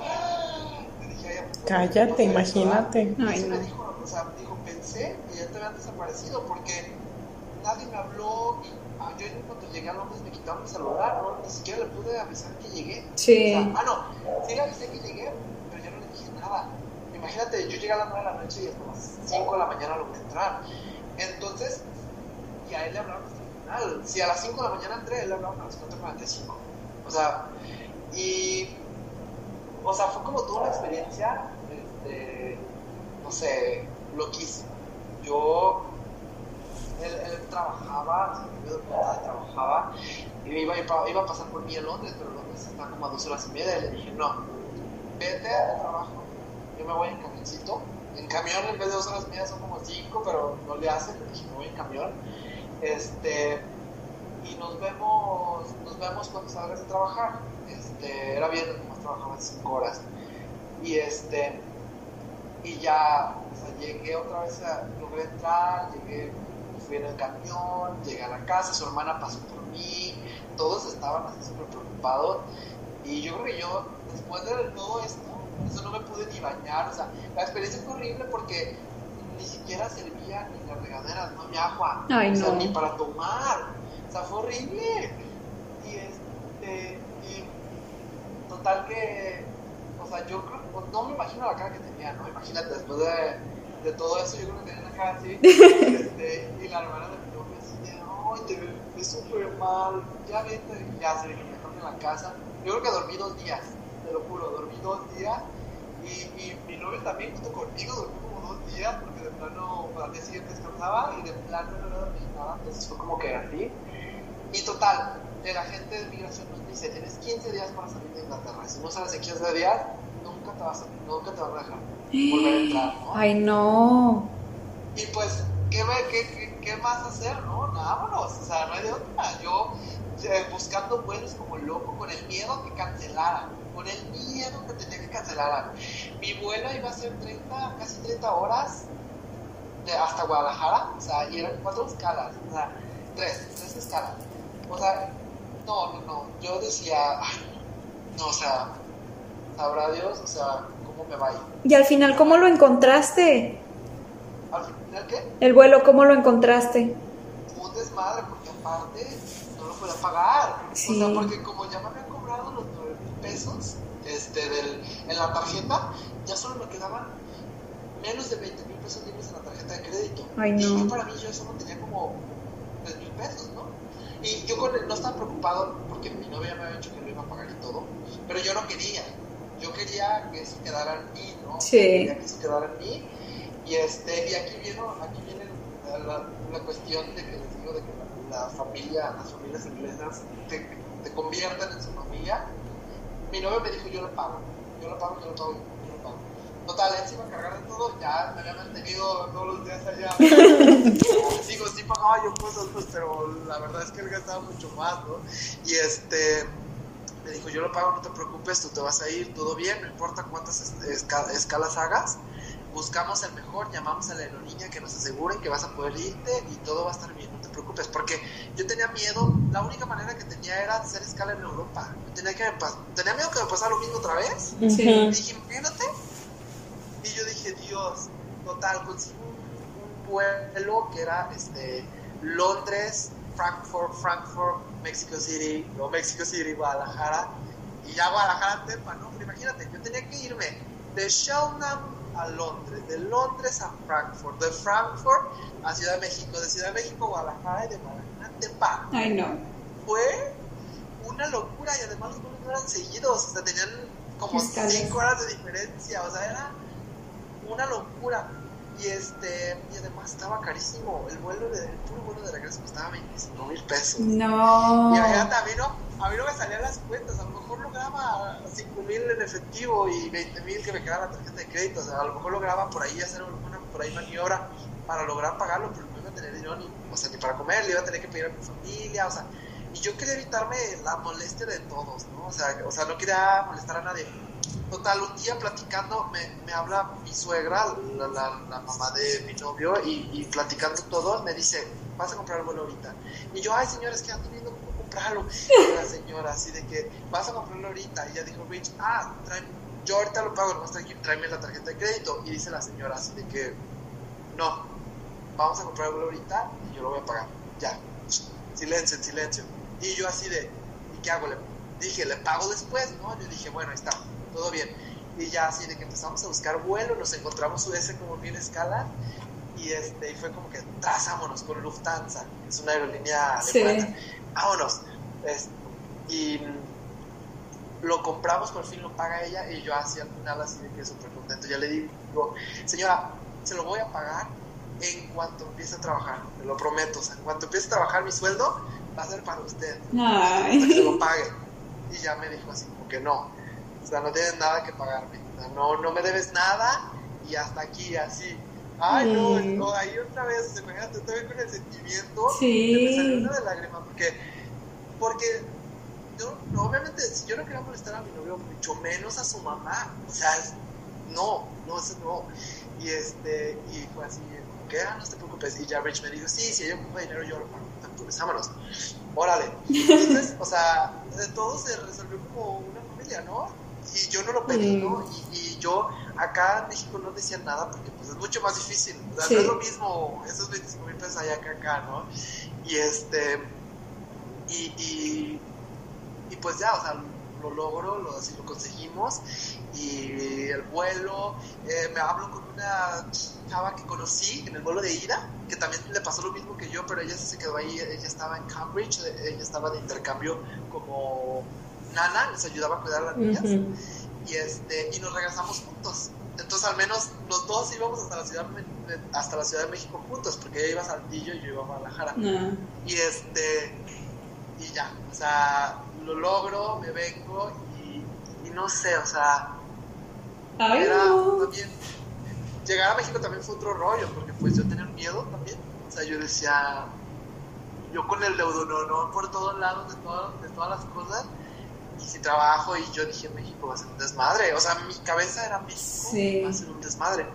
le dije, pues, cállate, imagínate. Ay, me dijo, o sea, dijo, pensé que ya te habían desaparecido porque nadie me habló y ah, yo cuando llegué a Londres me quitaron mi celular, ¿no? Ni siquiera le pude avisar que llegué. Sí. O sea, ah, no, sí le avisé que llegué, pero yo no le dije nada. Imagínate, yo llegué a las 9 de la noche y hasta las 5 de la mañana logré entrar. Entonces, y a él le hablaron hasta el final. Si a las 5 de la mañana entré, él le hablaron a las 4.45. O sea, y. O sea, fue como toda una experiencia, este, no sé, loquísima. Yo él, él trabajaba, me trabajaba, y iba, iba, a pasar por mí a Londres, pero Londres está como a dos horas y media, y le dije, no, vete al trabajo, yo me voy en camioncito, en camión en vez de dos horas y media son como cinco, pero no le hacen, le dije, me voy en camión, este, y nos vemos, nos vemos cuando salgas de trabajar, este, era bien, nomás trabajaba cinco horas, y este, y ya, o sea, llegué otra vez, a, logré entrar, llegué fui en el camión, llegué a la casa, su hermana pasó por mí, todos estaban así súper preocupados. Y yo creo que yo, después de todo esto, eso no me pude ni bañar, o sea, la experiencia fue horrible porque ni siquiera servía ni la regadera, no mi agua, Ay, o sea, no. ni para tomar, o sea, fue horrible. Y este, y total que, o sea, yo creo, no me imagino la cara que tenía, ¿no? Imagínate, después de, de todo eso, yo creo que tenía una cara así, este, y la hermana de mi novio así de, ay, te ves súper mal, ya vete, ya se ve que me en la casa. Yo creo que dormí dos días, te lo juro, dormí dos días, y, y mi novio también junto conmigo dormí como dos días, porque de plano, al día siguiente descansaba, y de plano no dormí nada, entonces fue como que así. Y total, el agente de migración nos dice, tienes 15 días para salir de Inglaterra, si no sales en 15 días, nunca te vas a, nunca te van a dejar volver a entrar, ¿no? Ay, no. Y pues, ¿qué, me- qué, qué, qué más hacer, no? Vámonos, o sea, no hay de otra. Yo eh, buscando vuelos como loco, con el miedo que cancelaran, con el miedo que tenía que cancelaran. Mi vuelo iba a ser 30, casi 30 horas de, hasta Guadalajara, o sea, y eran cuatro escalas, o sea, tres, tres escalas. O sea, no, no, no, yo decía, ay, no, o sea, sabrá Dios, o sea, cómo me va a ir. Y al final, ¿cómo lo encontraste? Al final, ¿qué? El vuelo, ¿cómo lo encontraste? un desmadre porque aparte no lo podía pagar. Sí. O sea, porque como ya me habían cobrado los 9 mil pesos este, del, en la tarjeta, ya solo me quedaban menos de 20 mil pesos libres en la tarjeta de crédito. Ay, Y no. yo para mí yo solo tenía como 3 mil pesos, ¿no? Y yo con él no estaba preocupado porque mi novia me había dicho que lo iba a pagar y todo, pero yo no quería. Yo quería que eso quedara en mí, ¿no? Sí. Quería que eso quedara en mí. Y, este, y aquí, viene, aquí viene la, la cuestión de que les digo de que la, la familia, las familias inglesas te, te convierten en su familia. Mi novio me dijo, yo lo pago, yo lo pago, yo lo pago, yo lo pago. Total, él se iba a cargar de todo, ya me había mantenido todos los días allá. Digo, sí pagaba yo cosas, pues, pero la verdad es que él gastaba mucho más, ¿no? Y este, me dijo, yo lo pago, no te preocupes, tú te vas a ir, todo bien, no importa cuántas es- esca- escalas hagas, buscamos el mejor, llamamos a la aerolínea que nos aseguren que vas a poder irte y todo va a estar bien, no te preocupes, porque yo tenía miedo, la única manera que tenía era hacer escala en Europa, yo tenía, que tenía miedo que me pasara lo mismo otra vez, Sí. Ujú. dije, imagínate. Y yo dije, Dios, total, conseguí un, un vuelo que era este, Londres, Frankfurt, Frankfurt, Mexico City, o Mexico City, Guadalajara, y ya Guadalajara, Tepa, ¿no? Pero imagínate, yo tenía que irme de Cheltenham a Londres, de Londres a Frankfurt, de Frankfurt a Ciudad de México, de Ciudad de México a Guadalajara y de Guadalajara a Tepa Ay, no. fue una locura y además los vuelos no eran seguidos, o sea, tenían como Escalas. 5 horas de diferencia, o sea, era una locura. Y este, y además estaba carísimo. El vuelo de, el puro vuelo de regreso costaba 25 mil pesos. No. Y imagínate, a mí no, a mí no me salían las cuentas. A lo mejor lograba 5 mil en efectivo y 20 mil que me quedaba la tarjeta de crédito. O sea, a lo mejor lograba por ahí hacer una por ahí maniobra para lograr pagarlo, pero no iba a tener dinero ni, o sea, ni para comer, le iba a tener que pedir a mi familia, o sea, y yo quería evitarme la molestia de todos, ¿no? O sea, o sea no quería molestar a nadie. Total, un día platicando, me, me habla mi suegra, la, la, mamá de mi novio, y, y, platicando todo, me dice, vas a comprar el vuelo ahorita. Y yo, ay, señora, es que ando viendo cómo comprarlo. Y la señora, así de que, vas a comprarlo ahorita. Y ella dijo, Rich, ah, trae, yo ahorita lo pago, nomás tráeme la tarjeta de crédito. Y dice la señora, así de que, no, vamos a comprar el vuelo ahorita y yo lo voy a pagar. Ya, silencio, en silencio. Y yo así de, ¿y qué hago? Le dije, le pago después, ¿no? Yo dije, bueno, ahí está, todo bien. Y ya así de que empezamos a buscar vuelo, nos encontramos ese como bien escala y, este, y fue como que trazámonos con Lufthansa, es una aerolínea sí. alemana. Vámonos. Es, y lo compramos, por fin lo paga ella y yo así al final así de que súper contento. Ya le digo, señora, se lo voy a pagar en cuanto empiece a trabajar, me lo prometo. O sea, en cuanto empiece a trabajar mi sueldo, va a ser para usted. Ay. Hasta que se lo pague. Y ya me dijo así como que no. O sea, no tienes nada que pagarme. O sea, no, no me debes nada y hasta aquí, así. Ay, no, no, ahí otra vez, imagínate, estoy con el sentimiento Sí. que me salió una de lágrimas, porque, porque yo, no, obviamente, si yo no quería molestar a mi novio, mucho menos a su mamá, o sea, no, no, eso no. Y este, y fue así, como que, ah, no te preocupes, y ya Rich me dijo, sí, si ella ocupa dinero, yo lo pago, entonces, vámonos, órale. Entonces, o sea, todo se resolvió como una familia, ¿no? Y yo no lo pedí, Mm. ¿no? Y, y yo acá en México no decía nada porque pues es mucho más difícil. O sea, Sí. no es lo mismo esos 25 mil pesos allá que acá, ¿no? Y este, y, y, y pues ya, o sea, lo logro, lo, así lo conseguimos. Y el vuelo, eh, me hablo con una chava que conocí en el vuelo de ida, que también le pasó lo mismo que yo, pero ella se quedó ahí, ella estaba en Cambridge, ella estaba de intercambio como nana, les ayudaba a cuidar a las niñas Ujú. y este y nos regresamos juntos entonces al menos los dos íbamos hasta la ciudad de- hasta la ciudad de México juntos porque ella iba a Saltillo y yo iba a Guadalajara No. y este y ya o sea lo logro me vengo y, y no sé o sea Ay, era no. también llegar a México también fue otro rollo porque pues yo tenía miedo también o sea yo decía yo con el no por todos lados de, todo- de todas las cosas y si trabajo y yo dije México va a ser un desmadre o sea mi cabeza era México Sí. va a ser un desmadre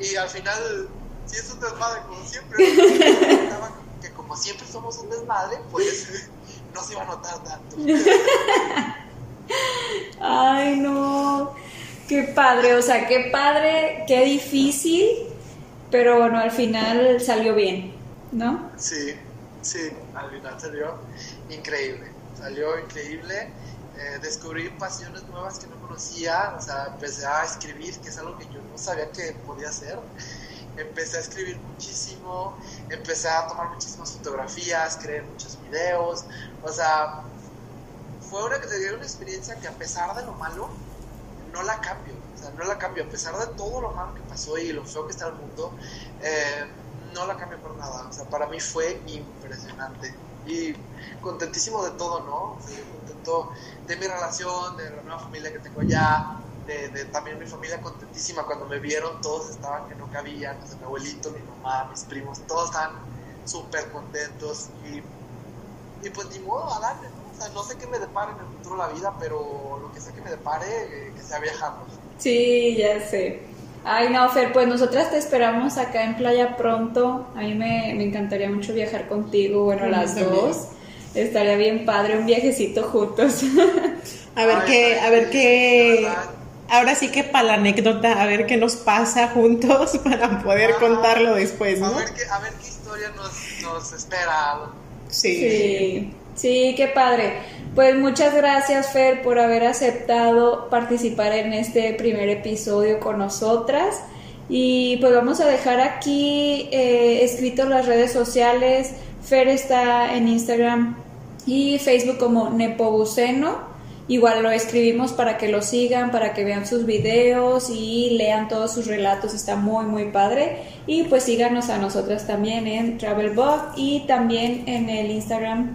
y al final sí es un desmadre como siempre que como siempre somos un desmadre pues no se iba a notar tanto Ay, no. Qué padre, o sea, qué padre, qué difícil, pero bueno, al final salió bien, ¿no? Sí, sí, al final salió increíble, salió increíble. Eh, descubrí pasiones nuevas que no conocía, o sea, empecé a escribir, que es algo que yo no sabía que podía hacer. Empecé a escribir muchísimo, empecé a tomar muchísimas fotografías, creé muchos videos, o sea, fue una, una experiencia que a pesar de lo malo, no la cambio, o sea, no la cambio, a pesar de todo lo malo que pasó y lo feo que está el mundo, eh, no la cambio por nada, o sea, para mí fue impresionante y contentísimo de todo, ¿no? Contento de mi relación, de la nueva familia que tengo allá, de, también mi familia contentísima cuando me vieron, todos estaban que no cabían, o sea, mi abuelito, mi mamá, mis primos, todos estaban súper contentos y, y pues ni modo, a darle, ¿no? O sea, no sé qué me depare en el futuro la vida, pero lo que sé que me depare, eh, que sea viajando. Sí, ya sé. Ay, no, Fer, pues nosotras te esperamos acá en Playa pronto. A mí me, me encantaría mucho viajar contigo, bueno, A las también. dos. Estaría bien padre un viajecito juntos. A ver qué, a ver qué. Ahora sí que para la anécdota, a ver qué nos pasa juntos para poder Ah, contarlo después, A ¿no? ver qué, a ver qué historia nos, nos espera. Sí. Sí, sí, qué padre. Pues muchas gracias, Fer, por haber aceptado participar en este primer episodio con nosotras. Y pues vamos a dejar aquí eh, las redes sociales. Fer está en Instagram y Facebook como Nepobuceno. Igual lo escribimos para que lo sigan, para que vean sus videos y lean todos sus relatos, está muy muy padre. Y pues síganos a nosotras también en Travelbug y también en el Instagram